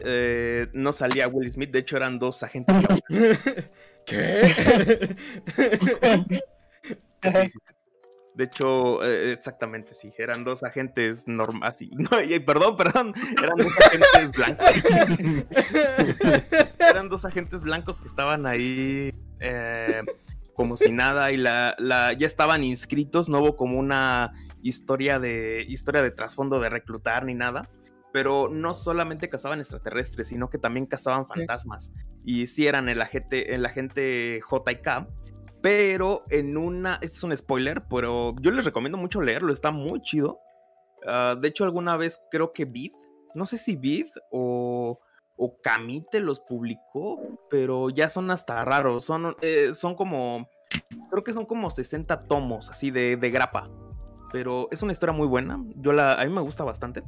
Eh, no salía Will Smith, de hecho eran dos agentes. ¿Qué? De hecho, eh, exactamente, sí, eran dos agentes normales. No, perdón, perdón, eran dos agentes blancos. eran dos agentes blancos que estaban ahí eh, como si nada y la, la, ya estaban inscritos, no hubo como una historia de historia de trasfondo de reclutar ni nada pero no solamente cazaban extraterrestres, sino que también cazaban fantasmas. Y sí eran el agente, el agente JK. Pero en una. Este es un spoiler, pero yo les recomiendo mucho leerlo, está muy chido. Ah, de hecho, alguna vez creo que Vid, no sé si Vid o, o Camite los publicó, pero ya son hasta raros. Son, eh, son como. Creo que son como 60 tomos así de, de grapa. Pero es una historia muy buena. Yo la, a mí me gusta bastante.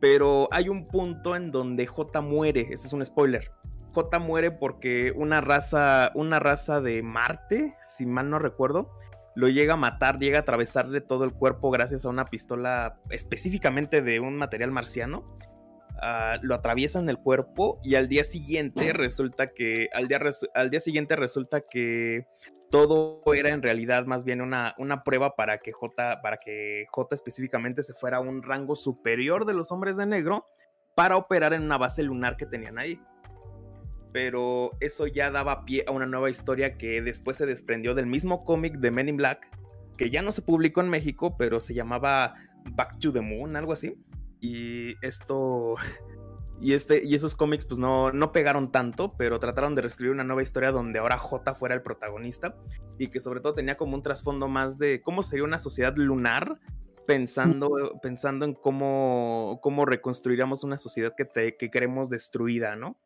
Pero hay un punto en donde J muere. Este es un spoiler. J muere porque una raza, una raza de Marte, si mal no recuerdo, lo llega a matar, llega a atravesarle todo el cuerpo gracias a una pistola específicamente de un material marciano. Uh, lo atraviesa en el cuerpo y al día siguiente resulta que al día, al día siguiente resulta que todo era en realidad más bien una, una, prueba para que J, para que J específicamente se fuera a un rango superior de los hombres de negro para operar en una base lunar que tenían ahí. Pero eso ya daba pie a una nueva historia que después se desprendió del mismo cómic de Men in Black, que ya no se publicó en México, pero se llamaba Back to the Moon, algo así. Y esto y, este, y esos cómics pues no, no pegaron tanto, pero trataron de reescribir una nueva historia donde ahora J fuera el protagonista y que sobre todo tenía como un trasfondo más de cómo sería una sociedad lunar pensando, pensando en cómo, cómo reconstruiríamos una sociedad que, que queremos destruida, ¿no?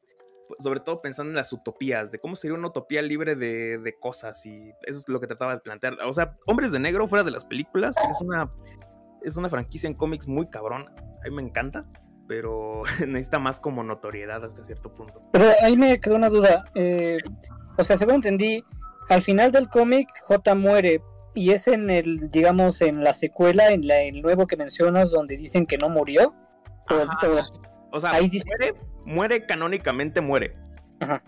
Sobre todo pensando en las utopías, de cómo sería una utopía libre de, de cosas y eso es lo que trataba de plantear. O sea, Hombres de Negro fuera de las películas es una, es una franquicia en cómics muy cabrón. A mí me encanta pero necesita más como notoriedad hasta cierto punto. Pero ahí me quedó una duda. Eh, o sea, según entendí, al final del cómic J muere y es en el, digamos, en la secuela, en la, el nuevo que mencionas, donde dicen que no murió. O, sea, ahí muere, muere canónicamente, muere.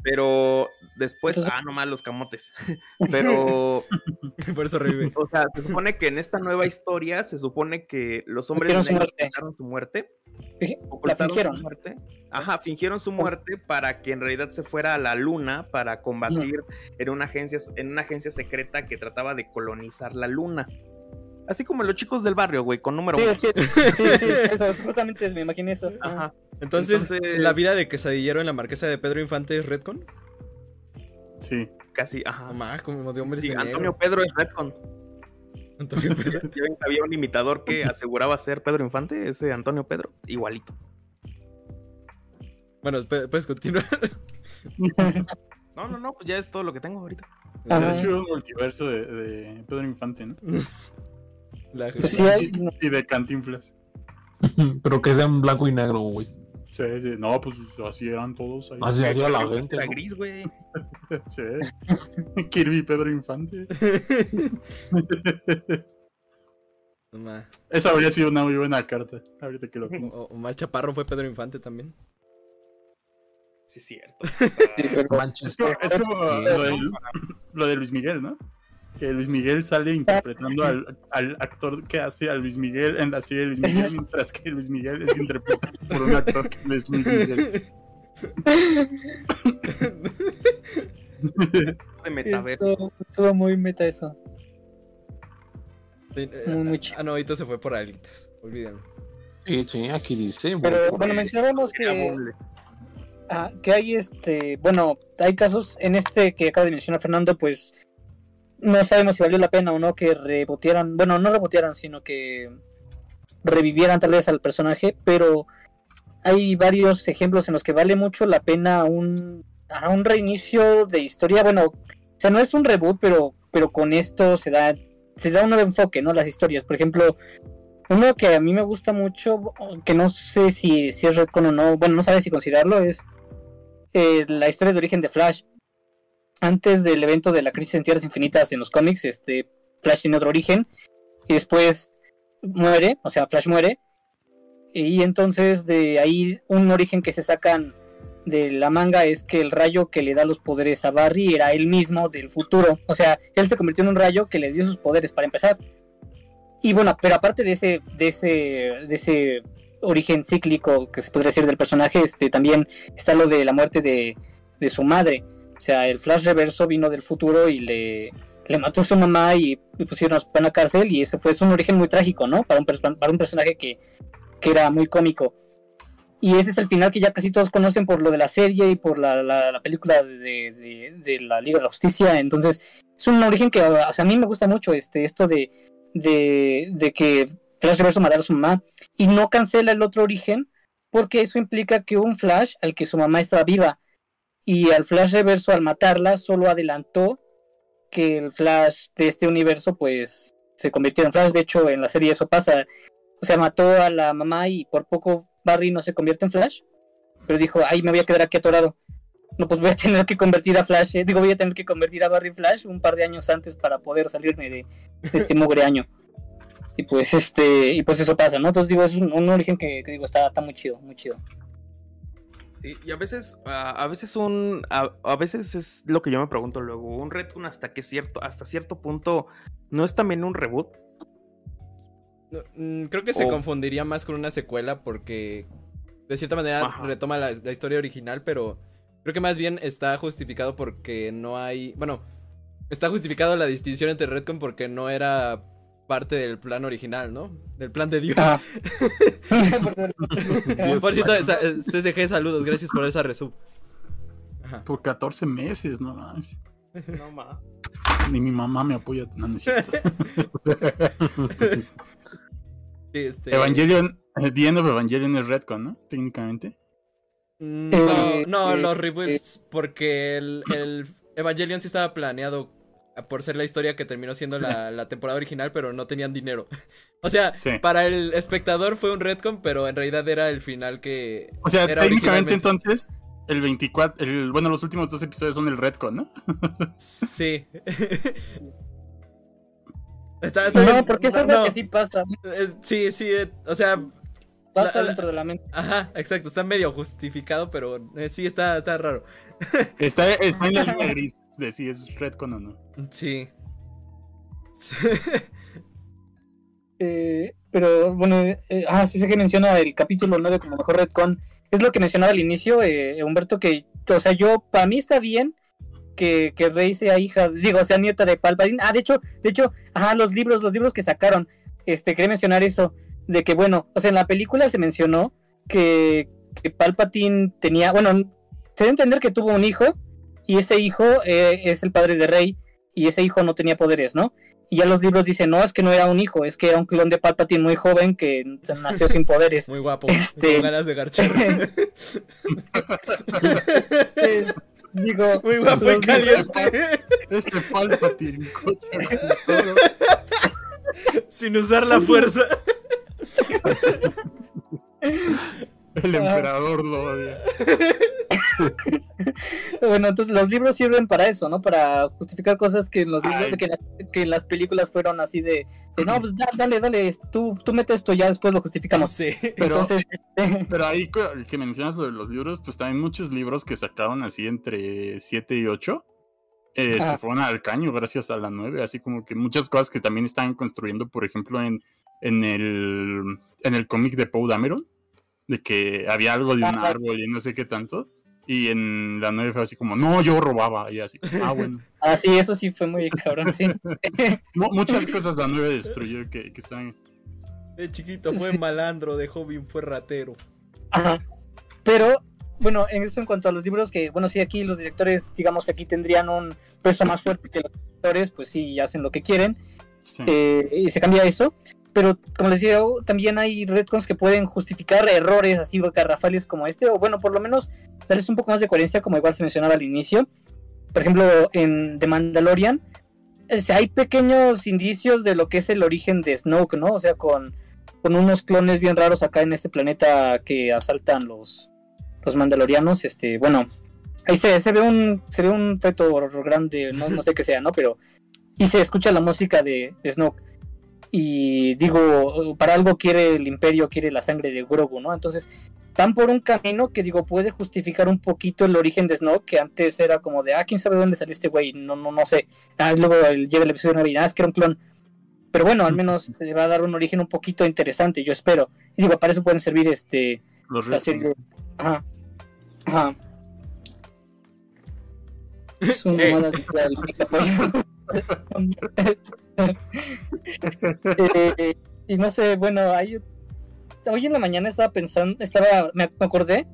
Pero después, ah, nomás los camotes. Pero. Por eso revive. O sea, se supone que en esta nueva historia se supone que los hombres negros su muerte la fingieron. muerte. Ajá, fingieron su muerte para que en realidad se fuera a la luna para combatir en, una agencia, en una agencia secreta que trataba de colonizar la luna. Así como los chicos del barrio, güey, con número sí, sí, sí, sí, eso, justamente me imaginé eso. Ajá. Entonces, ¿la vida de quesadillero en la marquesa de Pedro Infante es Redcon? Sí. Casi, ajá. como de hombres sí, Antonio Pedro es Redcon. Antonio Pedro. había un imitador que aseguraba ser Pedro Infante, ese Antonio Pedro, igualito. Bueno, puedes continuar. No, no, no, pues ya es todo lo que tengo ahorita. Ha hecho un multiverso de, Pedro Infante, ¿no? Pues sí hay... Y de Cantinflas. Pero que sean blanco y negro, güey. Sí, sí, no, pues así eran todos ahí. Así hacía la gente. La gris, güey. sí. Kirby Pedro Infante. Esa habría sido una muy buena carta. Ahorita que lo pienso. Omar Chaparro fue Pedro Infante también. Sí, es cierto. es como, es como lo, de, lo de Luis Miguel, ¿no? Que Luis Miguel sale interpretando al, al, actor que hace a Luis Miguel en la serie de Luis Miguel, mientras que Luis Miguel es interpretado por un actor que no es Luis Miguel. Estuvo muy meta eso. Sí, eh, muy, ah, no, ahorita se fue por alitas. Olvídenlo. Sí, sí, aquí dice. Pero bueno, mencionábamos que, ah, que hay este, bueno, hay casos en este que acaba de mencionar Fernando, pues no sabemos si valió la pena o no que rebotearan, bueno, no rebotearan, sino que revivieran tal vez al personaje, pero hay varios ejemplos en los que vale mucho la pena un, un reinicio de historia, bueno, o sea, no es un reboot, pero, pero con esto se da, se da un nuevo enfoque, ¿no? Las historias, por ejemplo, uno que a mí me gusta mucho, que no sé si, si es retcon o no, bueno, no sabe si considerarlo, es eh, la historia de origen de Flash. Antes del evento de la crisis en Tierras Infinitas en los cómics, este, Flash tiene otro origen, y después muere, o sea, Flash muere, y entonces de ahí un origen que se sacan de la manga es que el rayo que le da los poderes a Barry era él mismo del futuro. O sea, él se convirtió en un rayo que les dio sus poderes para empezar. Y bueno, pero aparte de ese, de ese, de ese origen cíclico que se podría decir del personaje, este también está lo de la muerte de, de su madre. O sea, el Flash reverso vino del futuro y le, le mató a su mamá y, y pusieron a la cárcel y ese fue es un origen muy trágico, ¿no? Para un, para un personaje que, que era muy cómico. Y ese es el final que ya casi todos conocen por lo de la serie y por la, la, película de, de, de, la Liga de la Justicia. Entonces, es un origen que o sea, a mí me gusta mucho este, esto de, de, de que Flash Reverso matara a su mamá y no cancela el otro origen porque eso implica que un Flash al que su mamá estaba viva y al Flash Reverso al matarla solo adelantó que el Flash de este universo pues se convirtió en Flash. De hecho, en la serie eso pasa. O sea, mató a la mamá y por poco Barry no se convierte en Flash. Pero dijo, ay, me voy a quedar aquí atorado. No, pues voy a tener que convertir a Flash, eh, digo, voy a tener que convertir a Barry Flash un par de años antes para poder salirme de, este mugre año. Y pues este, y pues eso pasa, ¿no? Entonces digo, es un, origen que, digo, está, está muy chido, muy chido. Y, a veces, a, veces un, a, veces es lo que yo me pregunto luego, un retcon hasta que cierto, hasta cierto punto, ¿no es también un reboot? Mm, creo que se confundiría más con una secuela porque de cierta manera retoma la, historia original, pero creo que más bien está justificado porque no hay, bueno, está justificado la distinción entre Redcon porque no era parte del plan original, ¿no? Del plan de Dios. Ah. por cierto, CSG, saludos, gracias por esa resub. Por 14 meses, no más. No más. Ni mi mamá me apoya. No, necesito. Este... Evangelion, The End of Evangelion es Redcon, ¿no? Técnicamente. Mm, no, no, los reboots, porque el, el, Evangelion sí estaba planeado por ser la historia que terminó siendo la, temporada original, pero no tenían dinero. O sea, para el espectador fue un Redcon, pero en realidad era el final que. O sea, técnicamente entonces, el 24, el, bueno, los últimos dos episodios son el Redcon, ¿no? sí. no, porque es algo que sí pasa. Sí, sí, eh, o sea. Pasa dentro de la mente. Ajá, exacto, está medio justificado, pero eh, sí está, está raro. Está, está en la línea gris de si es Redcon o no. Sí. eh, pero bueno, eh, ah, sí sé que menciona el capítulo 9 como mejor Redcon. Es lo que mencionaba al inicio, eh, Humberto, que, o sea, yo, para mí está bien que, que Rey sea hija, digo, sea nieta de Palpatine. Ah, de hecho, de hecho, ajá, los libros, los libros que sacaron, este, quería mencionar eso, de que bueno, o sea, en la película se mencionó que, que Palpatine tenía, bueno, se debe entender que tuvo un hijo y ese hijo eh, es el padre de Rey y ese hijo no tenía poderes, ¿no? Y ya los libros dicen, no, es que no era un hijo, es que era un clon de Palpatine muy joven que nació sin poderes. Muy guapo, este... con ganas de garchar. Digo, muy guapo y caliente. Este Palpatine, Sin usar la fuerza. El emperador lo odia. bueno, entonces los libros sirven para eso, ¿no? Para justificar cosas que en los libros, que, que, las películas fueron así de, no, pues dale, dale, tú, tú metes esto, ya después lo justificamos. Sí. Pero, entonces, pero ahí que mencionas sobre los libros, pues también muchos libros que sacaron así entre 7 y 8. Eh, se fueron al caño gracias a la 9, así como que muchas cosas que también están construyendo, por ejemplo, en, en el, en el cómic de Poe Dameron, de que había algo de un árbol y no sé qué tanto. Y en la 9 fue así como, no, yo robaba. Y así, ah, bueno. ah, sí, eso sí fue muy cabrón, sí. Muchas cosas la 9 destruyó que, que están. De chiquito fue Sí. malandro, de joven fue ratero. Ajá. Pero, bueno, en eso en cuanto a los libros, que, bueno, sí, aquí los directores, digamos que aquí tendrían un peso más fuerte que los directores, pues sí, hacen lo que quieren, Sí. eh, y se cambia eso. Pero, como les decía, también hay retcons que pueden justificar errores así garrafales como este, o bueno, por lo menos darles un poco más de coherencia, como igual se mencionaba al inicio. Por ejemplo, en The Mandalorian, eh, hay pequeños indicios de lo que es el origen de Snoke, ¿no? O sea, con, con unos clones bien raros acá en este planeta que asaltan los, los mandalorianos. Este, bueno, ahí se, se ve un se ve un feto grande, no, no sé qué sea, ¿no? Pero y se escucha la música de, de Snoke. Y digo, para algo quiere el imperio, quiere la sangre de Grogu, ¿no? Entonces, van por un camino que digo, puede justificar un poquito el origen de Snoke, que antes era como de, ah, quién sabe dónde salió este güey, no, no, no sé. Ah, luego llega el episodio 9 y ah, es que era un clon. Pero bueno, al menos se va a dar un origen un poquito interesante, yo espero. Y digo, para eso pueden servir este Los la serie. Ajá. Ajá. Es una Eh. Eh, y no sé, bueno, hay, hoy en la mañana estaba pensando, estaba, me, me acordé,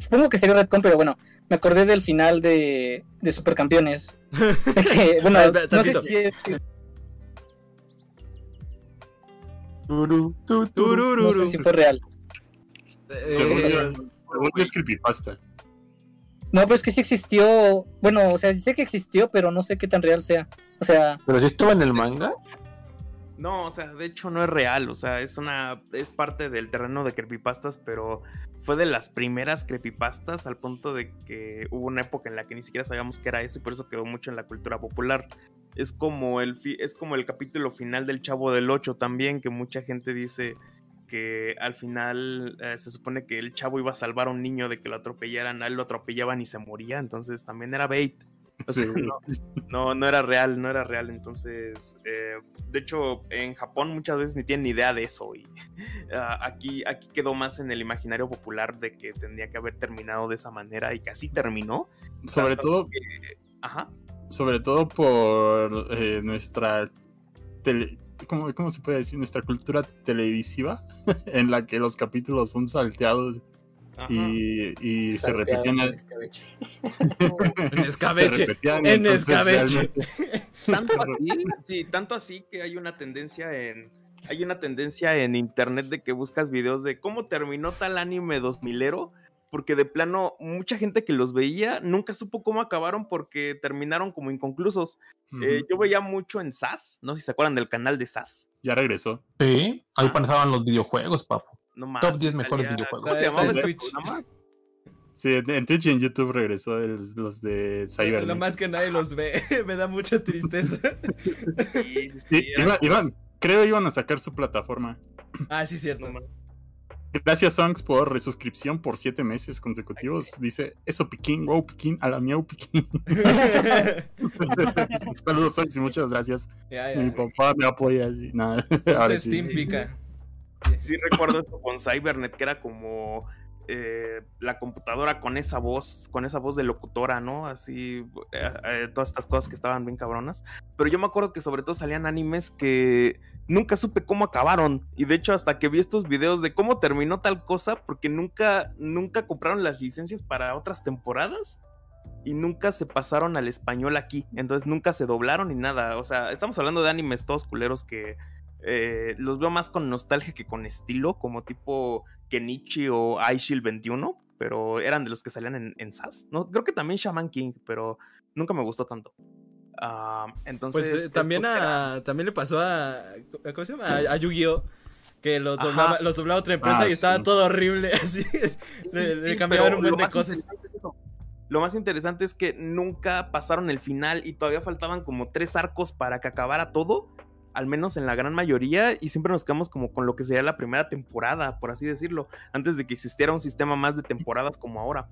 supongo que sería Redcon, pero bueno, me acordé del final de, de Supercampeones. Que, bueno, espera, no sé si es, Turu, tu, turu. no Turururu. sé si fue real. Según Eh, yo- según yo es creepypasta. No, pero es que sí existió, bueno, o sea, sé que existió, pero no sé qué tan real sea. O sea, Pero si estuvo en el manga. No, o sea, de hecho no es real, o sea, es una es parte del terreno de creepypastas, pero fue de las primeras creepypastas al punto de que hubo una época en la que ni siquiera sabíamos qué era eso y por eso quedó mucho en la cultura popular. Es como el fi- es como el capítulo final del Chavo del 8 también que mucha gente dice que al final eh, se supone que el chavo iba a salvar a un niño de que lo atropellaran, a él lo atropellaban y se moría, entonces también era bait. Sí. no, no, no era real, no era real. Entonces, eh, de hecho, en Japón muchas veces ni tienen ni idea de eso. Y ah, aquí, aquí quedó más en el imaginario popular de que tendría que haber terminado de esa manera y así terminó. Sobre todo, que- ajá. sobre todo por eh, nuestra tele- ¿cómo, cómo se puede decir? Nuestra cultura televisiva, en la que los capítulos son salteados ajá. y, y se repetían. en escabeche. En escabeche. repetían en escabeche. realmente- Tanto así, sí, tanto así que hay una tendencia en. Hay una tendencia en internet de que buscas videos de cómo terminó tal anime 2000ero. Porque de plano, mucha gente que los veía nunca supo cómo acabaron porque terminaron como inconclusos. Eh, yo veía mucho en SAS, no sé si se acuerdan del canal de SAS. Ya regresó. Sí, ahí Ah. pasaban los videojuegos, papo. No más. Top 10 mejores salía- videojuegos. ¿Cómo se llamaba este Twitch. programa? Sí, en Twitch y en YouTube regresó el- los de Cyber. Lo más que nadie los ve, me da mucha tristeza. Sí, sí, iban, creo iban a sacar su plataforma. Ah, sí, cierto. no. Gracias, Songs, por resuscripción por siete meses consecutivos. Dice, eso Piquín, wow, Piquín, a la miau Piquín. Saludos, Songs, y muchas gracias. ya, Mi papá me apoya. así, nada. Ese sí. Steam pica. Sí recuerdo eso con Cybernet, que era como eh, la computadora con esa voz, con esa voz de locutora, ¿no? Así, eh, eh, todas estas cosas que estaban bien cabronas. Pero yo me acuerdo que sobre todo salían animes que nunca supe cómo acabaron. Y de hecho hasta que vi estos videos de cómo terminó tal cosa, porque nunca, nunca compraron las licencias para otras temporadas. Y nunca se pasaron al español aquí. Entonces nunca se doblaron ni nada. O sea, estamos hablando de animes todos culeros que eh, los veo más con nostalgia que con estilo, como tipo Kenichi o iShield 21, pero eran de los que salían en, en. No, creo que también Shaman King, pero nunca me gustó tanto. Ah, entonces. Pues eh, también a también le pasó a ¿cómo se llama? A, a Yu-Gi-Oh que los doblaba, los doblaba otra empresa Ah, y estaba sí. todo horrible así. le, le Sí, cambiaban un lo de cosas. Lo más interesante es que nunca pasaron el final y todavía faltaban como tres arcos para que acabara todo, al menos en la gran mayoría, y siempre nos quedamos como con lo que sería la primera temporada, por así decirlo, antes de que existiera un sistema más de temporadas como ahora.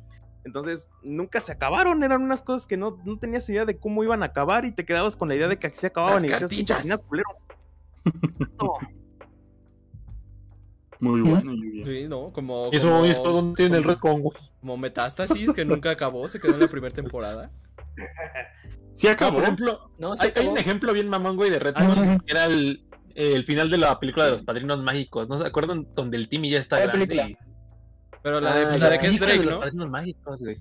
Entonces, nunca se acabaron, eran unas cosas que no, no tenías idea de cómo iban a acabar y te quedabas con la idea de que aquí se acababan Las y decías. No, Muy Ujú. bueno, Yu-Gi-Oh. Sí, no, como ¿Y eso, como, y eso dónde tiene el recon, güey? como Metástasis que nunca acabó, se quedó en la primera temporada. Sí acabó. por ejemplo, No, hay, un ejemplo bien mamón, güey, de Red Ah, que era el, eh, el final de la película de los padrinos mágicos. ¿No se acuerdan? Donde el Timmy ya está ¿Cuál grande. película? y- Pero la de, Ah, la de que es Drake, los ¿no? padrinos mágicos, güey.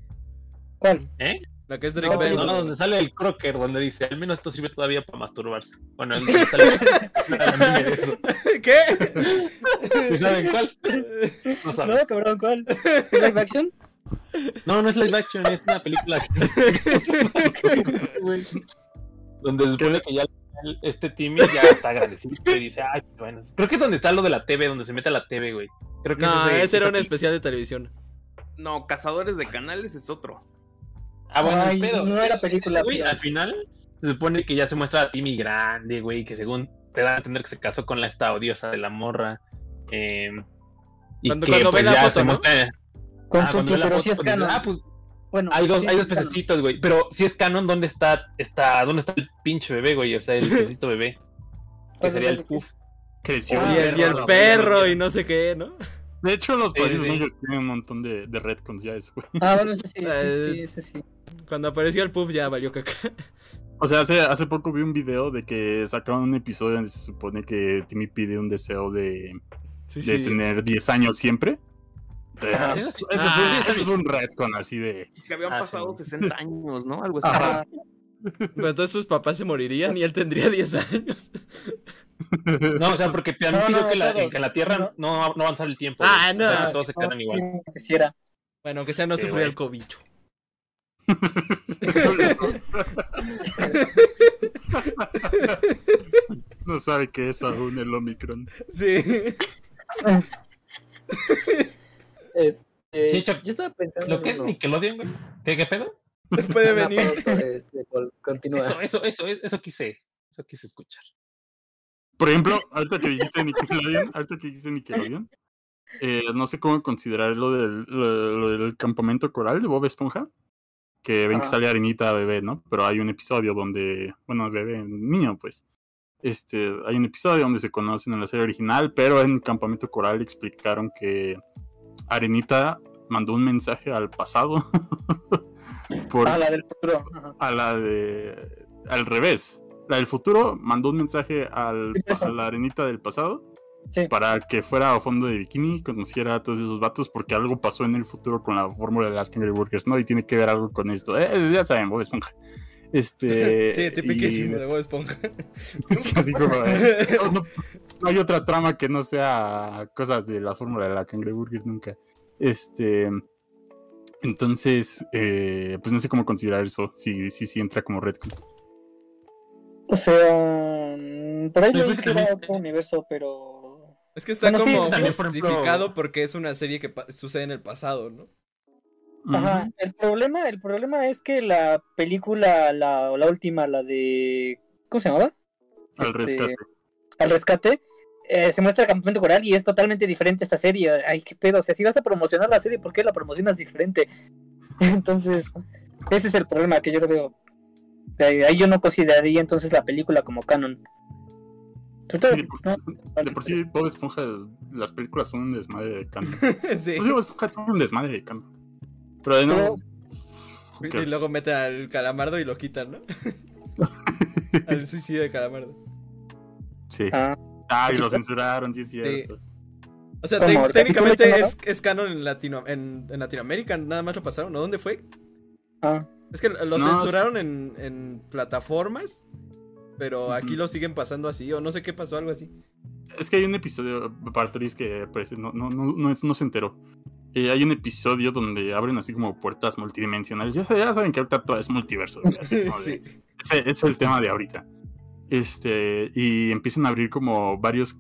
¿Cuál? ¿Eh? La que es Drake No, Bell. No, donde sale el Crocker, donde dice, al menos esto sirve todavía para masturbarse. Bueno, sale sale el de eso. ¿Qué? ¿Sí saben cuál? No saben. No, cabrón, ¿cuál? ¿Es live action? No, no es live action, es una película donde se supone que ya este Timmy ya está agradecido y dice, ay, bueno. Creo que es donde está lo de la TV, donde se mete a la TV, güey. Creo que No, es ese era un especial de televisión. No, Cazadores de Canales es otro. Ah, bueno, Ay, el pedo. no era película, güey, pero- al final se supone que ya se muestra a Timmy grande, güey, que según te dan a entender que se casó con la esta odiosa de la morra. eh, y Cuando- que cuando ve pues la ya foto, se ¿no? muestra. Con Ah, tu ve pero foto, es pues, canon. Ah, pues Bueno, hay dos, sí, hay dos pececitos, güey. Pero si es canon, ¿dónde está, está, dónde está el pinche bebé, güey? O sea, el pececito bebé. Que ¿Cuál sería el puff. Creció. Ah, y el, y el perro, y no sé qué, ¿no? De hecho, los Sí, padrinos sí. tienen un montón de, de retcons ya eso, güey. Ah, bueno, ese sí, ese Eh, sí, ese sí. Cuando apareció el puff ya valió caca. O sea, hace, hace poco vi un video de que sacaron un episodio donde se supone que Timmy pide un deseo de, de tener 10 años siempre. Ah, eso, sí. eso- Ah, eso es un retcon así de. Que habían Ah, pasado sí. 60 años, ¿no? Algo así. Ajá. Pero entonces sus papás se morirían y él tendría 10 años. No, o sea, porque te han No, pedido no, que, la, todos. que la Tierra no, no avanzar el tiempo. Ah, güey. O sea, no. que todos se quedan igual. Quisiera. Bueno, aunque sea no Sí, güey. el cobicho. no sabe qué es aún el Omicron. Sí. Este, Sí, yo estaba pensando. ¿Lo que es. Nickelodeon, güey? ¿Qué, qué pedo? Puede No, venir. este, Continúa. Eso, eso, eso, eso quise, eso quise escuchar. Por ejemplo, ahorita que dijiste Nickelodeon, ahorita que dijiste Nickelodeon, eh, no sé cómo considerar lo del, lo, lo del campamento coral de Bob Esponja. Que ven que Ajá. sale Arenita bebé, ¿no? Pero hay un episodio donde, bueno, bebé, niño, pues. Este, hay un episodio donde se conocen en la serie original, pero en Campamento Coral explicaron que Arenita mandó un mensaje al pasado. por, Ah, la del futuro. A la de. Al revés. La del futuro mandó un mensaje al, a la arenita del pasado Sí. para que fuera a fondo de bikini, conociera a todos esos vatos, porque algo pasó en el futuro con la fórmula de las Burgers, ¿no? Y tiene que ver algo con esto. Eh, ya saben, Bob Esponja. Este. Sí, tipiquísimo y- de Bob Esponja. Sí, así como. eh, no, no- no hay otra trama que no sea cosas de la fórmula de la Kangaroo Burger nunca. Este. Entonces, eh, pues no sé cómo considerar eso, si, si, si entra como retcon. O sea, mm, por ahí Yo que era también- otro universo, pero. Es que está Bueno, sí, como por ejemplo- justificado porque es una serie que sucede en el pasado, ¿no? Ajá, el problema, el problema es que la película, la, la última, la de. ¿Cómo se llamaba? Al Este, rescate. Al rescate. eh, se muestra el campamento coral y es totalmente diferente esta serie. Ay, qué pedo. O sea, si vas a promocionar la serie, ¿por qué la promocionas diferente? Entonces, ese es el problema que yo lo veo. Ahí yo no consideraría entonces la película como canon. Sí, de por, ¿no? de por sí, Bob Esponja, las películas son un desmadre de canon. sí. Pues sí, Bob Esponja es un desmadre de canon. Pero de nuevo, Y y luego mete al calamardo y lo quitan, ¿no? al suicidio de calamardo. sí. Ah, Ah, y lo censuraron, sí, es cierto. O sea, ¿Cómo? tec- ¿El técnicamente es, es canon en, Latino, en, en Latinoamérica, nada más lo pasaron, ¿no? ¿Dónde fue? ah. Es que lo No, censuraron en, en plataformas, pero aquí lo siguen pasando así, o no sé qué pasó, algo así. Es que hay un episodio, para Tris, que parece, no, no, no, no, no se enteró. Eh, hay un episodio donde abren así como puertas multidimensionales. Ya, ya saben que ahorita todo es multiverso. así de- Sí. ese es el tema de ahorita. Este, y empiezan a abrir como varios,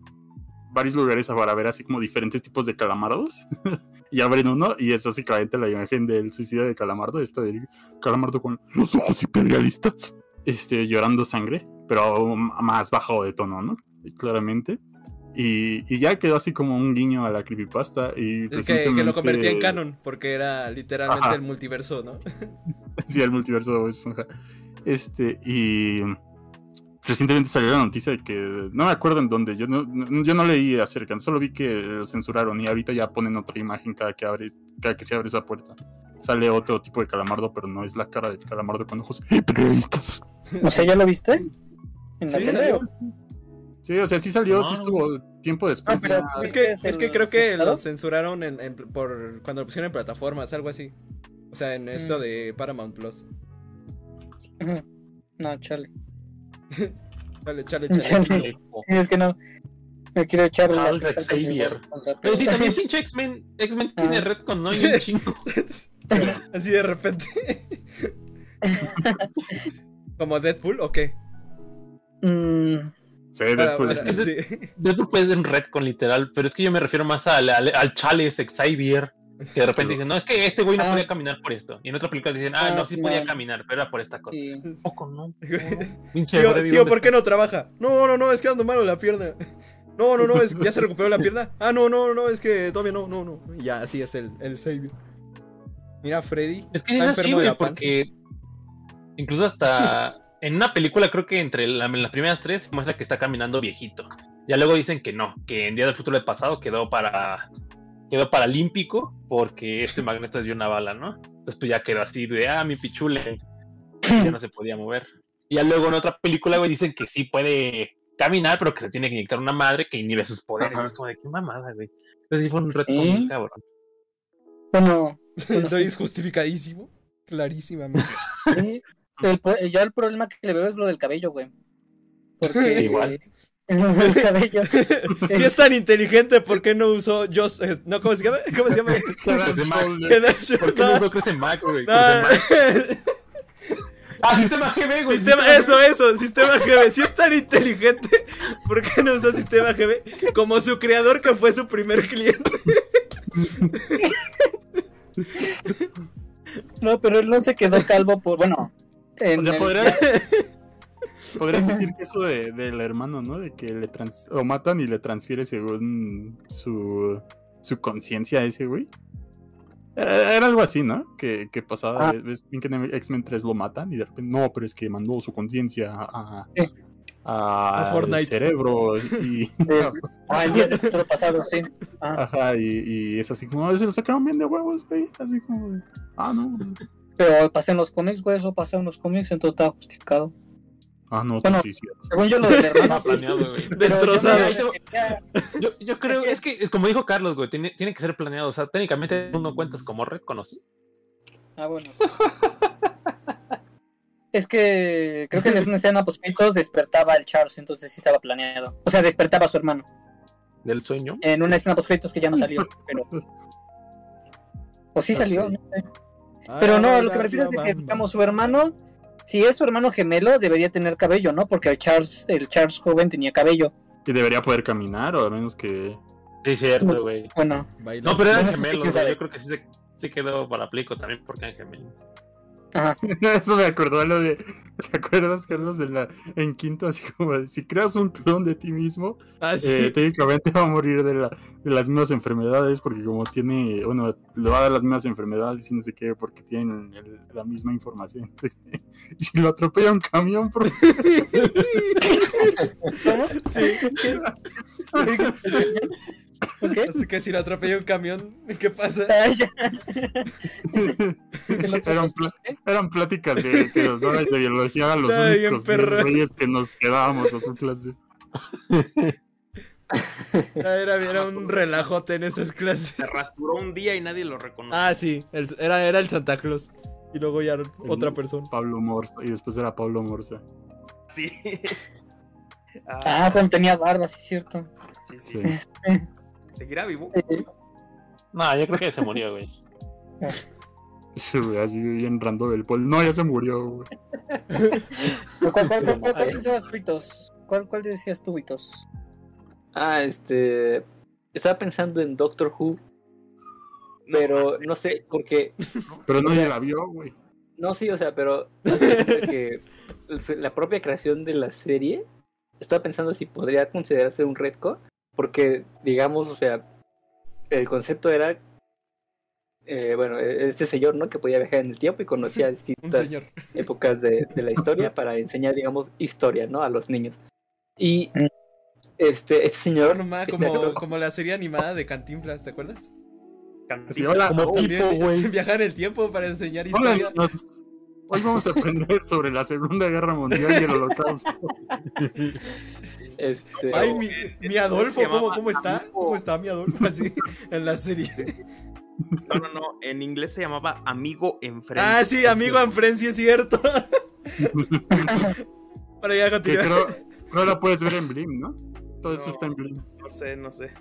varios lugares para ver así como diferentes tipos de calamardos. y abren uno y es básicamente la imagen del suicidio de calamardo, esta del calamardo con los ojos hiperrealistas, este, llorando sangre, pero más bajo de tono, ¿no? Claramente. Y, y ya quedó así como un guiño a la creepypasta. Y Que, que lo convertía en canon, porque era literalmente Ajá. el multiverso, ¿no? Sí, el multiverso de Bob Esponja. Este, y recientemente salió la noticia de que no me acuerdo en dónde, yo no, no- yo no leí acerca, solo vi que censuraron y ahorita ya ponen otra imagen cada que abre, cada que se abre esa puerta. Sale otro tipo de calamardo, pero no es la cara del calamardo con ojos. O sea, ¿ya lo viste? ¿En la Sí, tele? Sí, o sea, sí salió, sí estuvo tiempo después. pero ya- Es que, ¿Es es que creo que lo censuraron en, en- por cuando lo pusieron en plataformas, algo así. O sea, en esto Mm. de Paramount Plus. No, chale. Chale, chale, Chale. chale. Sí, es que no. Me quiero echar Charles las Xavier. O sea, Pero sí, también pinche X-Men. X-Men tiene Ah. Redcon, ¿no? Y un chingo. Así de repente. ¿Como Deadpool o qué? Mm, Sí, Para- Deadpool es- para- sí. Yo tú puedes en Redcon literal, pero es que yo me refiero más al, al, al Charles Xavier. Que de repente dicen, no, es que este güey no Ah. podía caminar por esto. Y en otra película dicen, ah, Ah, no, sí sí, podía man. caminar, pero era por esta cosa. sí. Poco no. Pinche Tío, Freddy, tío, ¿dónde ¿por qué no trabaja? No, no, no, es que ando malo la pierna. No, no, no, es ya se recuperó la pierna. Ah, no, no, no, es que todavía no, no, no. Y ya, así es el, el Savior. Mira, Freddy. Es que es así, güey, porque incluso hasta en una película, creo que entre la- en las primeras tres muestra que está caminando viejito. Ya luego dicen que no, que en Día del Futuro del Pasado quedó para quedó paralímpico porque este magneto dio una bala, ¿no? Entonces pues ya quedó así de, ah, mi pichule, ya no se podía mover. Y ya luego en otra película, güey, dicen que sí puede caminar, pero que se tiene que inyectar una madre que inhibe sus poderes. Ajá. Es como de, qué mamada, güey. Entonces sí fue un reto ¿Sí? muy cabrón. Bueno, bueno, sí. justificadísimo. Clarísimamente. Sí, el ya el problema que le veo es lo del cabello, güey. Porque Igual. del cabello. Si es tan inteligente, ¿por qué no usó Just... eh, no, ¿cómo se llama? ¿Cómo se llama? Head ¿Por qué no usó Crece Max, güey? Ah, sistema GB, güey. Sistema, eso, eso, sistema GB. Si es tan inteligente, ¿por qué no usó sistema GB? Como su creador que fue su primer cliente. No, pero él no se quedó calvo por, bueno. En O sea, el- podrías, podrías decir que eso de- del hermano, ¿no? De que le trans, lo matan y le transfiere según su, su conciencia a ese güey. Era era algo así, ¿no? Que, que pasaba, Ah. ves bien que en X-Men 3 lo matan y de repente, no, pero es que mandó su conciencia a, Sí. a, A Fortnite. cerebro y, ah, en días del futuro pasado, sí. Ah, ajá, y, y es así como, se lo sacaron bien de huevos, güey. Así como, ah, no. Pero pasé en los cómics, güey, eso pasó en los cómics, entonces estaba justificado. Ah, no, Bueno, sí, sí. Según yo, lo del hermano, planeado, güey. Destrozado. yo Yo, yo creo, es que, es como dijo Carlos, güey, tiene, tiene que ser planeado. O sea, técnicamente tú no cuentas como red conocí. Ah, bueno. Es que creo que en una escena post despertaba el Charles, entonces sí estaba planeado. O sea, despertaba a su hermano. Del sueño. En una escena post que ya no salió, pero. O sí salió, no sé. Pero no, lo que me refiero es de que, digamos, su hermano, si es su hermano gemelo, debería tener cabello, ¿no? Porque el Charles, el Charles joven tenía cabello. Y debería poder caminar, o al menos que. Sí, cierto, güey. Bueno, No, pero eran gemelos. Yo creo que sí se, sí quedó para plico también porque eran gemelos. Ajá. Eso me acordó a lo de. ¿Te acuerdas, Carlos? En, la, en quinto, así como si creas un clon de ti mismo, Ah, sí. eh, técnicamente va a morir de, la, de las mismas enfermedades, porque como tiene. Bueno, le va a dar las mismas enfermedades y no sé qué, porque tienen el- la misma información. Y si lo atropella un camión, por. Sí. ¿Ok? Así que si lo atropella un camión, ¿qué pasa? Ah. El eran, pues, pla- eran pláticas de que los horas de biología eran los Está únicos güeyes que nos quedábamos a su clase. Ah, Era, era un relajote en esas clases. Se rasuró un día y nadie lo reconoció. Ah, sí, el- era, era el Santa Claus. Y luego ya otra persona. Pablo Morza, y después era Pablo Morza. Sí. Ah, cuando tenía barba, sí es cierto. sí, sí. ¿Seguirá vivo? No, yo creo que se murió, güey. Ese güey así bien random del pol. No, ya se murió, güey. ¿Cuál, cuál, cuál, cuál, cuál decías, Vitos? ¿Cuál, ¿Cuál decías tú, Vitos? Ah, este. Estaba pensando en Doctor Who, pero no sé, porque. Pero O nadie sea, la vio, güey. No, sí, o sea, pero. que la propia creación de la serie. Estaba pensando si podría considerarse un redco, porque, digamos, o sea, el concepto era. eh, bueno, este señor, ¿no? Que podía viajar en el tiempo y conocía distintas épocas de, de la historia para enseñar, digamos, historia, ¿no? A los niños. Y este, este señor, No, ma, este como, actor- como la serie animada de Cantinflas, ¿te acuerdas? Así, hola, Como hoy, tipo, güey. Viajar en el tiempo para enseñar hola, historia. nos- hoy vamos a aprender sobre la Segunda Guerra Mundial y el Holocausto. Este, Ay, mi, mi eh, Adolfo, ¿cómo, cómo está? Amigo. ¿Cómo está mi Adolfo? Así, en la serie. No, no, no. En inglés se llamaba Amigo en Friends. Ah, sí, amigo en Friends, sí es cierto. Para ya Que continuar. creo, creo la puedes ver en Blim, ¿no? Todo eso está en Blim. No sé, no sé.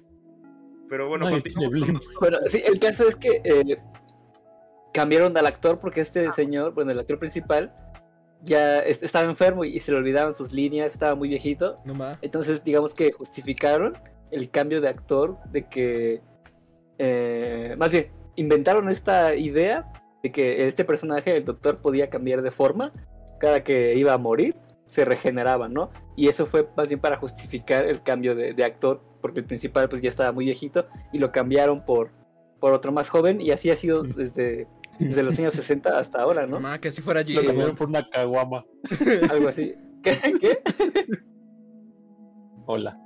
Pero bueno, Blim. Bueno, sí, el caso es que eh, cambiaron al actor porque este señor, bueno, el actor principal, ya es- estaba enfermo y se le olvidaban sus líneas, estaba muy viejito. No más. Entonces, digamos que justificaron el cambio de actor, de que, eh, más bien, inventaron esta idea de que este personaje, el doctor, podía cambiar de forma cada que iba a morir, se regeneraba, ¿no? Y eso fue más bien para justificar el cambio de, de actor, porque el principal pues ya estaba muy viejito y lo cambiaron por, por otro más joven y así ha sido desde, desde los años 60 hasta ahora, No más, que así fuera Lo cambiaron por una caguama. Algo así. ¿Qué? ¿Qué? Hola.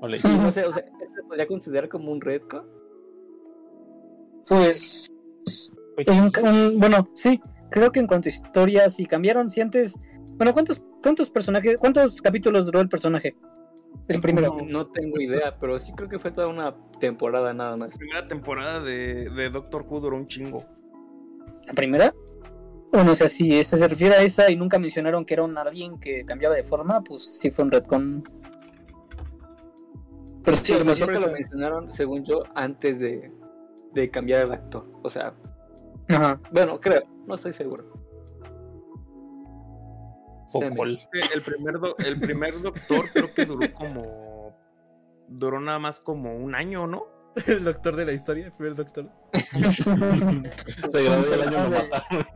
Hola. Sí, no sé, o sea, ¿esto se podría considerar como un retcon? Pues. un- un- bueno, sí. Creo que en cuanto a historias, si cambiaron, si antes. Bueno, ¿cuántos, cuántos personajes, cuántos capítulos duró el personaje? El primero. No, no tengo idea, pero sí creo que fue toda una temporada nada más. La primera temporada de, de Doctor Who duró un chingo. ¿La primera? Bueno, o sea, si este se refiere a esa y nunca mencionaron que era un alguien que cambiaba de forma, pues sí fue un retcon. Pero sí, Sí, lo lo mencionaron. lo mencionaron, según yo, antes de, de cambiar el actor. O sea, Ajá. bueno, creo, no estoy seguro. El primer, do- el primer Doctor creo que duró como... Duró nada más como un año, ¿no? El doctor de la historia, el primer doctor. Se graduó el año lo mataron.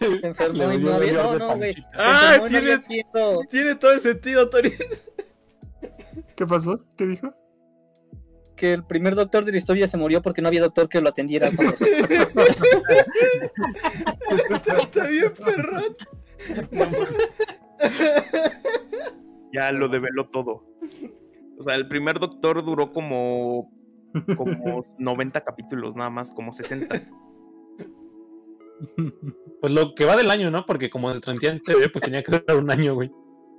Se enfermó y no había, dolor no, no, güey. Ah, había tiene- Tiene todo el sentido, Tony. ¿Qué pasó? ¿Qué dijo? que el primer doctor de la historia se murió porque no había doctor que lo atendiera Está bien, perrón. Ya lo develó todo. O sea, el primer Doctor duró como... Como 90 capítulos nada más, como 60. Pues lo que va del año, ¿no? Porque como el 30 TV, pues tenía que durar un año, güey.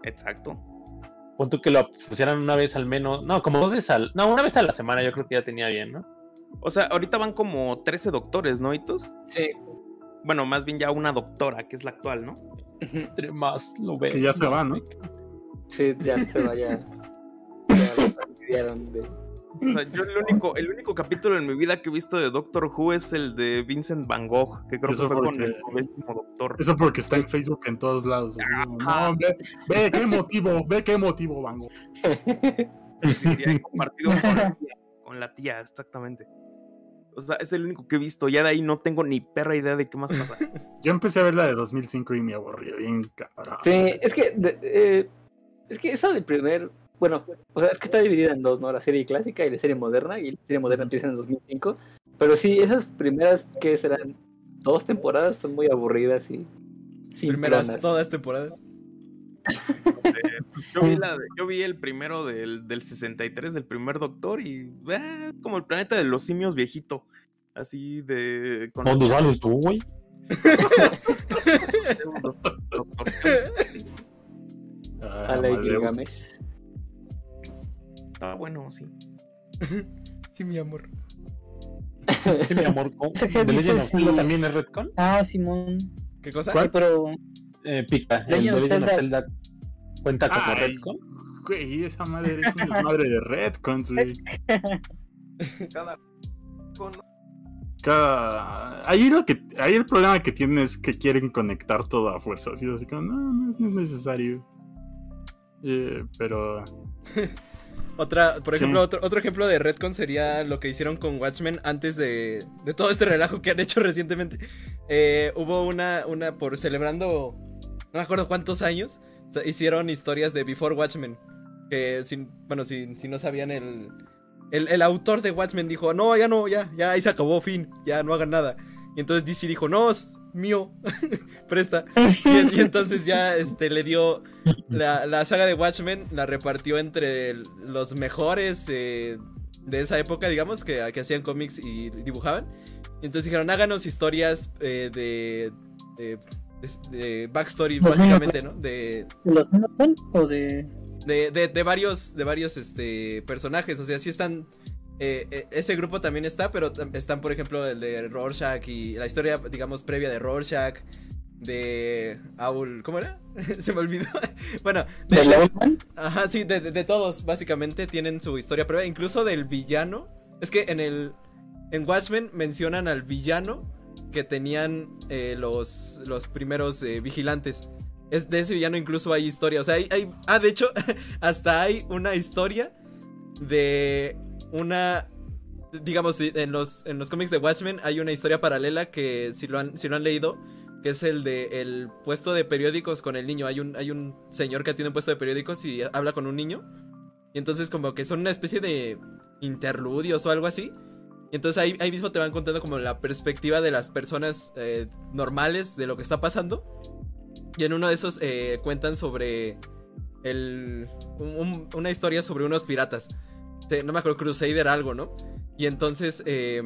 Exacto. Pon que lo pusieran una vez al menos. No, como dos veces al. No, una vez a la semana yo creo que ya tenía bien, ¿no? O sea, ahorita van como 13 doctores, ¿no, Hitos? Sí. Bueno, más bien ya una doctora, que es la actual, ¿no? Entre más lo ves. Que ya se va, ¿no? Sí, ya se vaya. Ya de- O sea, yo el único, el único capítulo en mi vida que he visto de Doctor Who es el de Vincent Van Gogh, que creo Eso que fue con porque- el novésimo doctor. Eso porque está en Facebook en todos lados. no, ve, ve qué motivo, ve qué motivo, Vango. Sí, sí, hay compartido con la tía, con la tía, exactamente. O sea, es el único que he visto. Ya de ahí no tengo ni perra idea de qué más pasa. Yo empecé a ver la de 2005 y me aburrió bien cabrón. Sí, es que, de- eh, es que esa del primer, bueno, o sea, es que está dividida en dos, ¿no? La serie clásica y la serie moderna, y la serie moderna empieza en el 2005, pero sí, esas primeras que serán dos temporadas son muy aburridas y Primeras simplonas. todas temporadas. Yo, vi la de- yo vi el primero del, del 63, del primer doctor, y eh, es como el planeta de los simios viejito. Así de. Con ¿Dónde sales tú, güey? Doctor- Doctor. Ah. Gilgamesh. Está bueno, sí. Sí, mi amor. Sí, mi amor. ¿cómo? Ese que ¿The dice Legend of Zelda sí. también es Redcon? Ah, Simón. ¿Qué cosa? ¿Cuál? Pero Eh, pica. Legend el de of Legend of Zelda. Zelda cuenta como Ay, Redcon. Güey, esa madre es una madre de Redcons, güey. Cada. con- Cada... Ahí, lo que... Ahí el problema que tienen es que quieren conectar todo a fuerza. Así, así como, no, no es, no es necesario. Eh, pero... Otra, por Sí. ejemplo, otro, otro ejemplo de Redcon sería lo que hicieron con Watchmen antes de, de todo este relajo que han hecho recientemente. Eh, hubo una, una por celebrando, no me acuerdo cuántos años, o sea, hicieron historias de Before Watchmen. Que, sin, bueno, si, si no sabían, el, el, el autor de Watchmen dijo, no, ya no, ya, ya ahí se acabó, fin, ya no hagan nada. Y entonces DC dijo, no, mío, presta. Y, y entonces ya este, le dio la, la saga de Watchmen, la repartió entre los mejores eh, de esa época, digamos, que, que hacían cómics y dibujaban. Y entonces dijeron, háganos historias eh, de, de, de- de backstory, básicamente, ¿no? De, ¿de los o de de, de, de varios, de varios este, personajes. O sea, sí están. Eh, eh, ese grupo también está, pero están, por ejemplo, el de Rorschach y la historia, digamos, previa de Rorschach. De Aul. ¿Cómo era? Se me olvidó. bueno, de, ¿De? Ajá, sí, de, de- de todos, básicamente, tienen su historia previa. Incluso del villano. Es que en el. En Watchmen mencionan al villano que tenían eh, los, los primeros vigilantes. Es de ese villano incluso hay historia. O sea, hay. hay- ah, de hecho, hasta hay una historia de una. Digamos, en los, en los cómics de Watchmen hay una historia paralela que si lo han, si lo han leído, que es el de el puesto de periódicos con el niño. Hay un, hay un señor que tiene un puesto de periódicos y habla con un niño. Y entonces como que son una especie de interludios o algo así. Y entonces ahí, ahí mismo te van contando como la perspectiva de las personas eh, normales de lo que está pasando. Y en uno de esos eh, cuentan sobre el, un- un- una historia sobre unos piratas. No me acuerdo, Crusader algo, ¿no? Y entonces eh,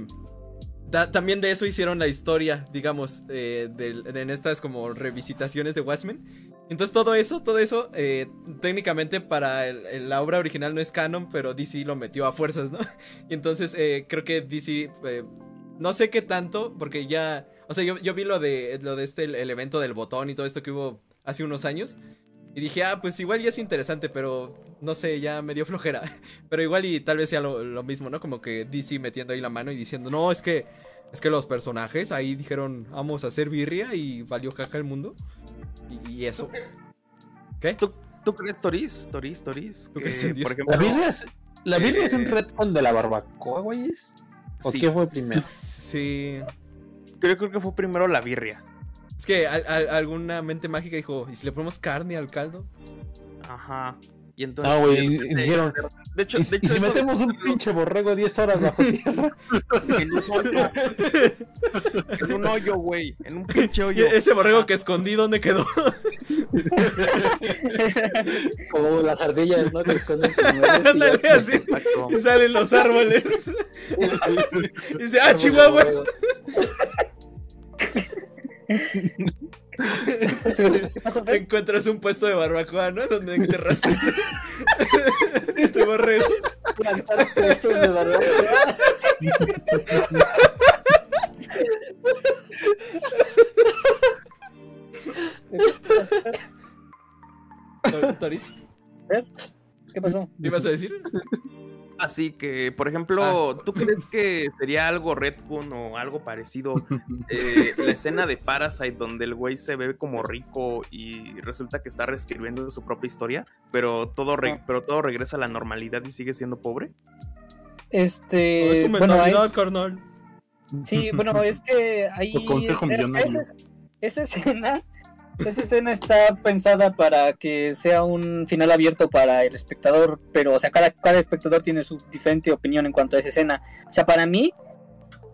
también de eso hicieron la historia, digamos, eh, en estas como revisitaciones de Watchmen. Entonces todo eso, todo eso, eh, técnicamente para la obra original no es canon, pero DC lo metió a fuerzas, ¿no? Y entonces creo que DC, no sé qué tanto, porque ya, o sea, yo, yo vi lo de, lo de este, el, el evento del botón y todo esto que hubo hace unos años. Y dije, ah, pues igual ya es interesante, pero no sé, ya me dio flojera. Pero igual y tal vez sea lo, lo mismo, ¿no? Como que DC metiendo ahí la mano y diciendo, no, es que, es que los personajes ahí dijeron, vamos a hacer birria y valió caca el mundo. Y, y eso. ¿Qué? ¿Tú, ¿Tú crees, Toris? Toris, Toris. ¿Tú crees en Dios? por ejemplo, ¿La Biblia es, la Biblia es un Eh, retcon de la barbacoa, güeyes? ¿O sí, qué fue primero? Sí. Yo creo que fue primero la birria. Es que al- al- alguna mente mágica dijo, ¿y si le ponemos carne al caldo? Ajá. Y entonces. Ah, güey, y- y dijeron, De hecho, ¿Y, de y hecho si eso- metemos un pinche borrego 10 horas bajo tierra? en un hoyo. en un hoyo, güey. En un pinche Y hoyo. ese borrego que escondí, ¿dónde quedó? Como las ardillas, ¿no? Que esconden y Ándale, así. Y salen los árboles. Y dice, ah, chihuahuas. ¿Qué pasó, Fer? Encuentras un puesto de barbacoa, ¿no? Donde enterraste tu borrego. Plantar puestos de barbacoa. Toris, ¿Qué pasó? ¿qué ibas a decir? Así que, por ejemplo, ¿tú crees que sería algo Redcon o algo parecido? eh, la escena de Parasite donde el güey se ve como rico y resulta que está reescribiendo su propia historia, pero todo, re- pero todo regresa a la normalidad y sigue siendo pobre. Este. es su bueno, mentalidad, es- carnal. Sí, bueno, es que hay. Tu consejo. Esa, esa escena. Esa escena está pensada para que sea un final abierto para el espectador, pero, o sea, cada, cada espectador tiene su diferente opinión en cuanto a esa escena. O sea, para mí,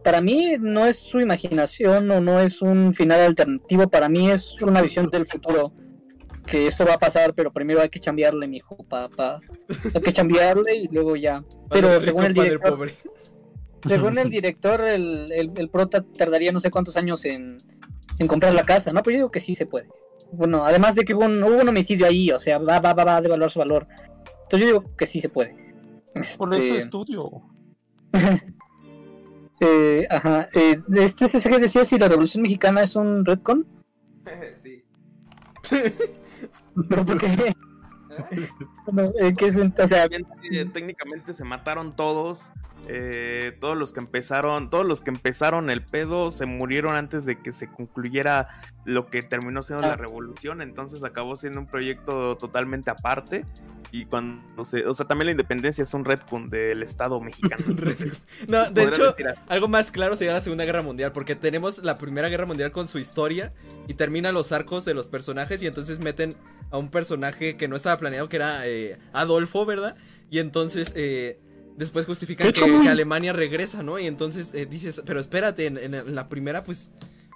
para mí no es su imaginación o no es un final alternativo, para mí es una visión del futuro. Que esto va a pasar, pero primero hay que cambiarle, mijo, pa, pa. Hay que cambiarle y luego ya. Pero según el director, pobre. según el director, el, el, el prota tardaría no sé cuántos años en, en comprar la casa, ¿no? Pero yo digo que sí se puede. Bueno, además de que hubo un, hubo un homicidio ahí, o sea, va, va, va, va a devaluar su valor. Entonces yo digo que sí se puede. Por eso Este, estudio. eh, ajá. Eh, este CCG decía si la Revolución Mexicana es un retcon. sí. ¿Pero por qué? Bueno, eh, ¿qué es? O sea, Técnicamente, técnicamente se mataron todos. eh, todos los que empezaron, todos los que empezaron el pedo se murieron antes de que se concluyera lo que terminó siendo la Ah. revolución. Entonces acabó siendo un proyecto totalmente aparte. Y cuando se, o sea, también la independencia es un retcon del Estado mexicano. No, de hecho, algo más claro sería la Segunda Guerra Mundial, porque tenemos la Primera Guerra Mundial con su historia y termina los arcos de los personajes y entonces meten a un personaje que no estaba planeado, que era eh, Adolfo, ¿verdad? Y entonces eh, después justifican ¿Qué que, Alemania regresa, ¿no? Y entonces eh, dices, pero espérate, en, en- en la primera pues...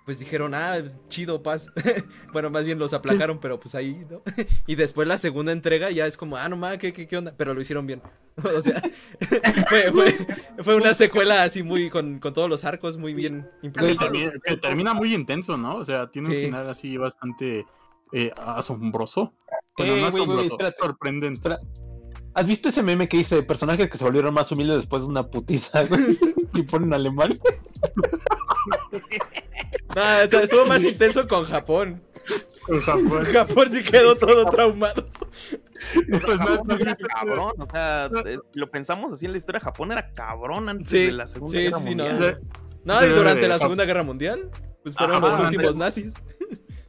Pues dijeron, ah, chido, paz. bueno, más bien los aplacaron, pero pues ahí, ¿no? y después la segunda entrega ya es como, ah, no mames, ¿qué, qué, qué onda? Pero lo hicieron bien. o sea, fue, fue, fue una secuela así muy, con, con todos los arcos muy bien también, que termina muy intenso, ¿no? O sea, tiene Sí. un final así bastante eh, asombroso. Bueno, Eh, no asombroso, espérate. sorprendente. Espera. ¿Has visto ese meme que dice personajes que se volvieron más humildes después de una putiza, güey? y ponen alemán. Ah, estu- estuvo más intenso con Japón. En Japón. Japón sí quedó todo traumado. Pues, no, Japón no, era cabrón, o sea, eh, lo pensamos así en la historia, Japón era cabrón antes Sí, de la Segunda sí, Guerra sí, sí, no. Mundial. No, y durante la Segunda Guerra Mundial, pues fueron Ajá, los últimos nazis.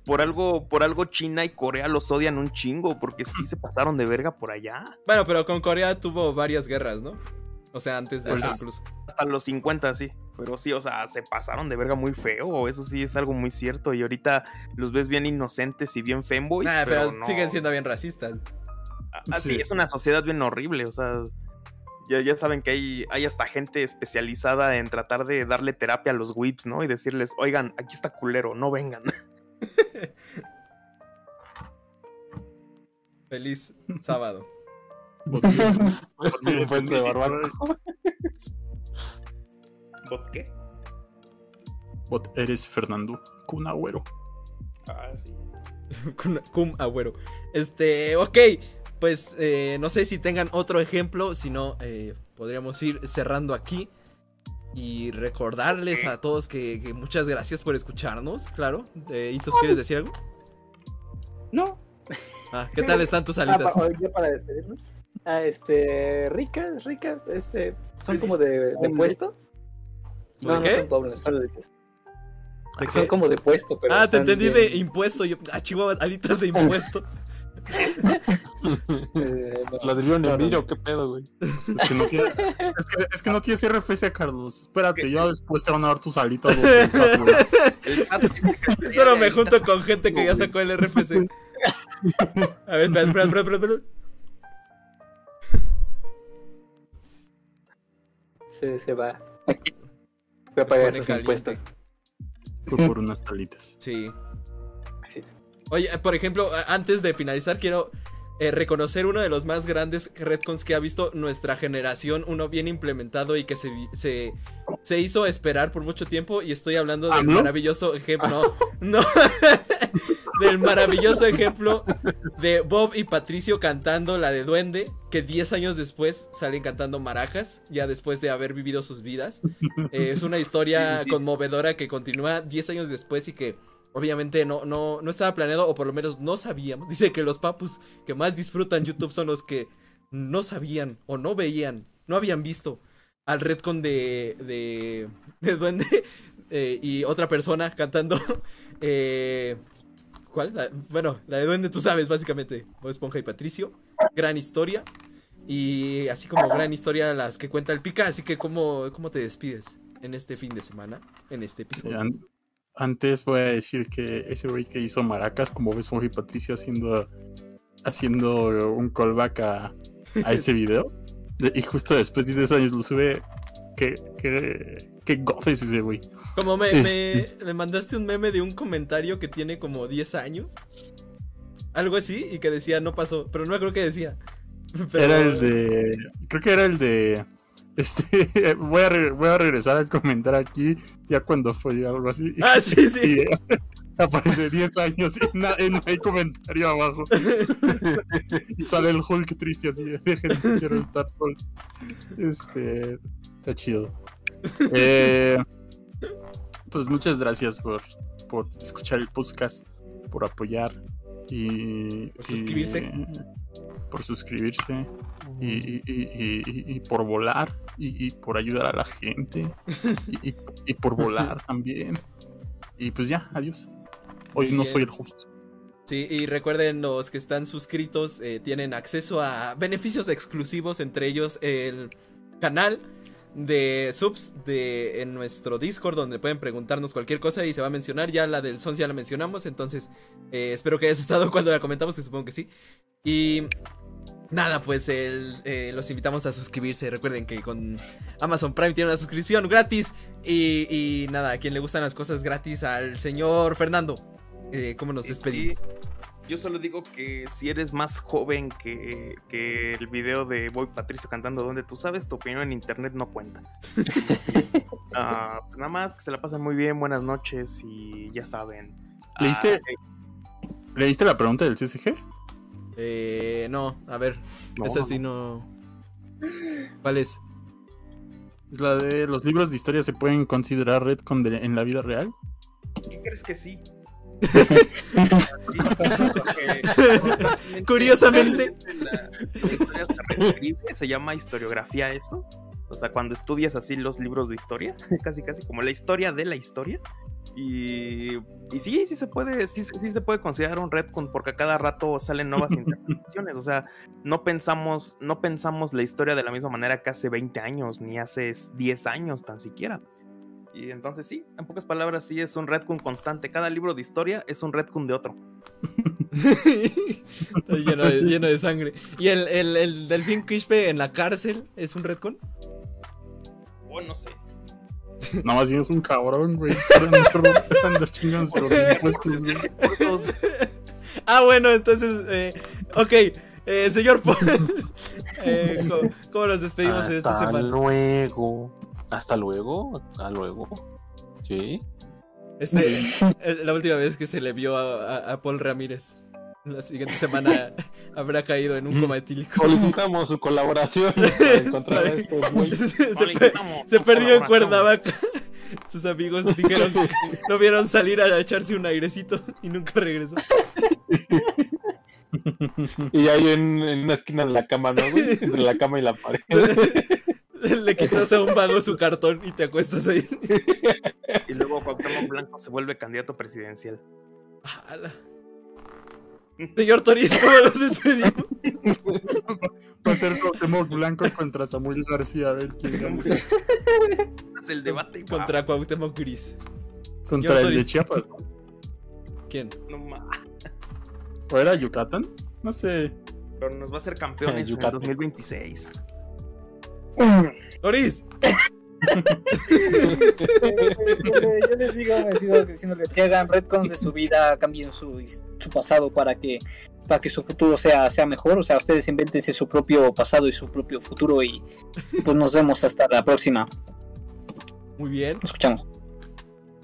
Por algo, por algo China y Corea los odian un chingo, porque sí se pasaron de verga por allá. Bueno, pero con Corea tuvo varias guerras, ¿no? O sea, antes de Pues, eso incluso. Hasta los 50, sí. Pero sí, o sea, se pasaron de verga muy feo. Eso sí es algo muy cierto. Y ahorita los ves bien inocentes y bien femboys. Nah, pero, pero, no. siguen siendo bien racistas. Ah, sí, Sí. es una sociedad bien horrible. O sea, ya, ya saben que hay, hay hasta gente especializada en tratar de darle terapia a los whips, ¿no? Y decirles, oigan, aquí está culero, no vengan. Feliz sábado. Bot- Un puente de barbacoa. ¿Bot qué? Bot, eres Fernando Cunagüero. Ah, sí. Kun- Cum Agüero. Este, ok. Pues eh, no sé si tengan otro ejemplo. Si no, eh, podríamos ir cerrando aquí. Y recordarles a todos que, que muchas gracias por escucharnos. Claro. Eh, ¿Hitos quieres decir algo? No. Ah, ¿Qué tal están tus Ah, alitas? pa- ya para. Ah, este, ricas, ricas, este, son como de, de puesto. ¿De No, no qué? son dobles, son. ¿De Son qué? como de puesto, pero. Ah, te entendí bien, de impuesto. Yo, ah, chihuahua, alitas de impuesto. eh, no. ¿Qué pedo, güey? Es que no tiene, es que, es que no tienes RFC, Carlos. Espérate, ya después te van a dar tus alitas. los Solo me junto con gente que ya sacó el RFC. A ver, espera, espera, espera, espera, espera. Se, se va. Voy a pagar caliente. impuestos. Fue por unas alitas. Sí. Oye, por ejemplo, antes de finalizar, quiero eh, reconocer uno de los más grandes retcons que ha visto nuestra generación, uno bien implementado y que se, se, se hizo esperar por mucho tiempo. Y estoy hablando del maravilloso ejemplo. No, no. del maravilloso ejemplo de Bob y Patricio cantando la de Duende, que 10 años después salen cantando maracas, ya después de haber vivido sus vidas. Eh, es una historia conmovedora que continúa 10 años después y que obviamente no, no, no estaba planeado, o por lo menos no sabíamos. Dice que los papus que más disfrutan YouTube son los que no sabían o no veían, no habían visto al retcon de, de, de Duende eh, y otra persona cantando. eh, ¿Cuál? Bueno, la de Duende, tú sabes, básicamente. Bob Esponja y Patricio. Gran historia. Y así como gran historia las que cuenta el Pica. Así que, ¿cómo, cómo te despides en este fin de semana? En este episodio. An- Antes voy a decir que ese güey que hizo maracas, como ves, Fonji Patricio haciendo, haciendo un callback a, a ese video. De- y justo después de 10 años lo sube. ¿Qué, qué, qué es ese güey? Como me, me, Este- me mandaste un meme de un comentario que tiene como 10 años. Algo así, y que decía no pasó. Pero no me creo que decía. Pero- Era el de. Creo que era el de. Este. Voy a, re- voy a regresar a comentar aquí. Ya cuando fue algo así. Ah, sí, sí. Y aparece 10 años y na- y no hay comentario abajo. y sale el Hulk triste así. de, Dejen, quiero estar solo. Este. Está chido. Eh, pues muchas gracias por, por escuchar el podcast, por apoyar y. Por y- suscribirse. por suscribirse y, por volar y, por ayudar a la gente y, por volar también. Y pues ya, adiós. Hoy no soy el host. Sí, y recuerden, los que están suscritos eh, tienen acceso a beneficios exclusivos, entre ellos el canal de subs de, en nuestro Discord, donde pueden preguntarnos cualquier cosa y se va a mencionar. Ya la del Sons ya la mencionamos, entonces eh, espero que hayas estado cuando la comentamos, que supongo que sí. Y nada, pues el, eh, los invitamos a suscribirse. Recuerden que con Amazon Prime tiene una suscripción gratis. Y, y nada, a quien le gustan las cosas gratis, al señor Fernando. Eh, ¿Cómo nos Sí, despedimos? Yo solo digo que si eres más joven que, que el video de Boy Patricio cantando donde tú sabes, tu opinión en internet no cuenta. Ah, pues nada más que se la pasen muy bien, buenas noches y ya saben. ¿Leíste? Ah, ¿Leíste la pregunta del CSG? Eh, no, a ver. No, esa sí no. ¿Cuál es? Es la de los libros de historia se pueden considerar retcon de- en la vida real. ¿Qué crees que sí? Curiosamente. La, se llama historiografía eso. O sea, cuando estudias así los libros de historia, casi casi como la historia de la historia. Y, y sí, sí se puede, sí, sí se puede considerar un retcon porque a cada rato salen nuevas interpretaciones. O sea, no pensamos, no pensamos la historia de la misma manera que hace 20 años, ni hace 10 años tan siquiera. Y entonces sí, en pocas palabras sí es un retcon constante. Cada libro de historia es un retcon de otro. Está lleno, de, lleno de sangre. ¿Y el, el, el delfín Quispe en la cárcel es un retcon? Oh, no sé. No, más bien es un cabrón, güey. Güey. Ah, bueno, entonces, eh, ok, eh, señor Paul, eh, ¿cómo, cómo nos despedimos en esta Hasta semana? luego. Hasta luego. Hasta luego. Sí. Este, es la última vez que se le vio a, a- a Paul Ramírez. La siguiente semana habrá caído en un coma etílico. Solicitamos su colaboración para encontrar a estos se, se- se pe- se perdió en Cuernavaca. Sus amigos dijeron que lo vieron salir a echarse un airecito y nunca regresó. Y ahí en, en una esquina de la cama, ¿no, güey? Entre la cama y la pared. Le quitas a un vago su cartón y te acuestas ahí. Y luego Cuauhtémoc Blanco se vuelve candidato presidencial. Ala. Señor Toris, ¿cómo nos despedimos? Va a ser Cuauhtémoc Blanco contra Samuel García, a ver quién gana. Es el debate. Contra Cuauhtémoc Gris. Contra el de. Chiapas, ¿no? ¿Quién? No ma- ¿O era Yucatán? No sé. Pero nos va a hacer campeones en el Yucatán. 2026. Toris. Yo les digo, me pido diciéndoles que hagan retcons de su vida, cambien su, su pasado para que para que su futuro sea, sea mejor. O sea, ustedes invéntense su propio pasado y su propio futuro y pues nos vemos hasta la próxima. Muy bien. Nos escuchamos.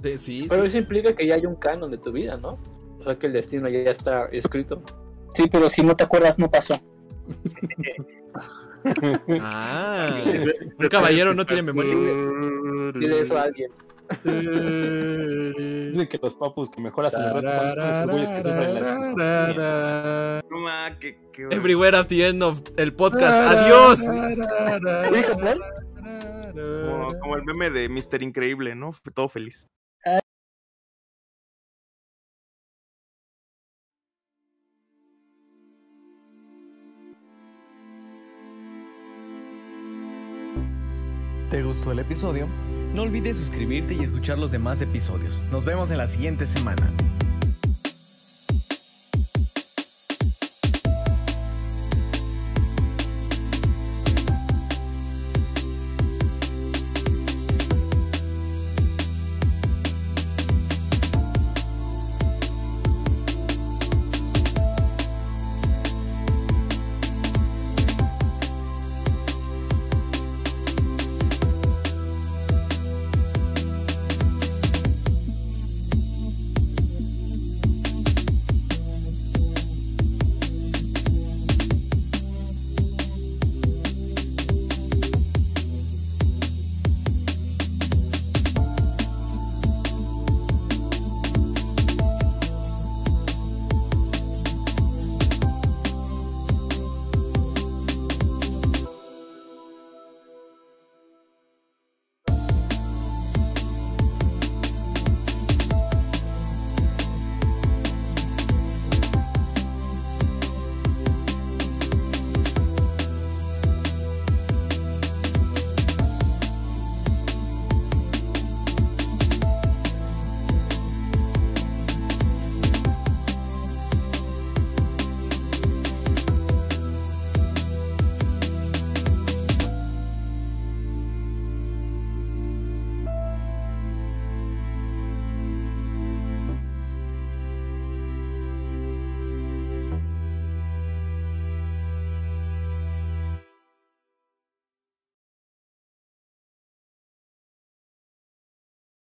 De- sí, Pero sí. eso implica que ya hay un canon de tu vida, ¿no? O sea, que el destino ya está escrito. Sí, pero si no te acuerdas, no pasó. Ah, un caballero no tiene memoria. Dile eso a alguien. Dicen que los papus que mejor hacen el reto güeyes que sufren la No ma, que, que- Everywhere at the end of el podcast. Adiós. como, como el meme de Mr. Increíble, ¿no? Fue todo feliz. Gustó el episodio? No olvides suscribirte y escuchar los demás episodios. Nos vemos en la siguiente semana.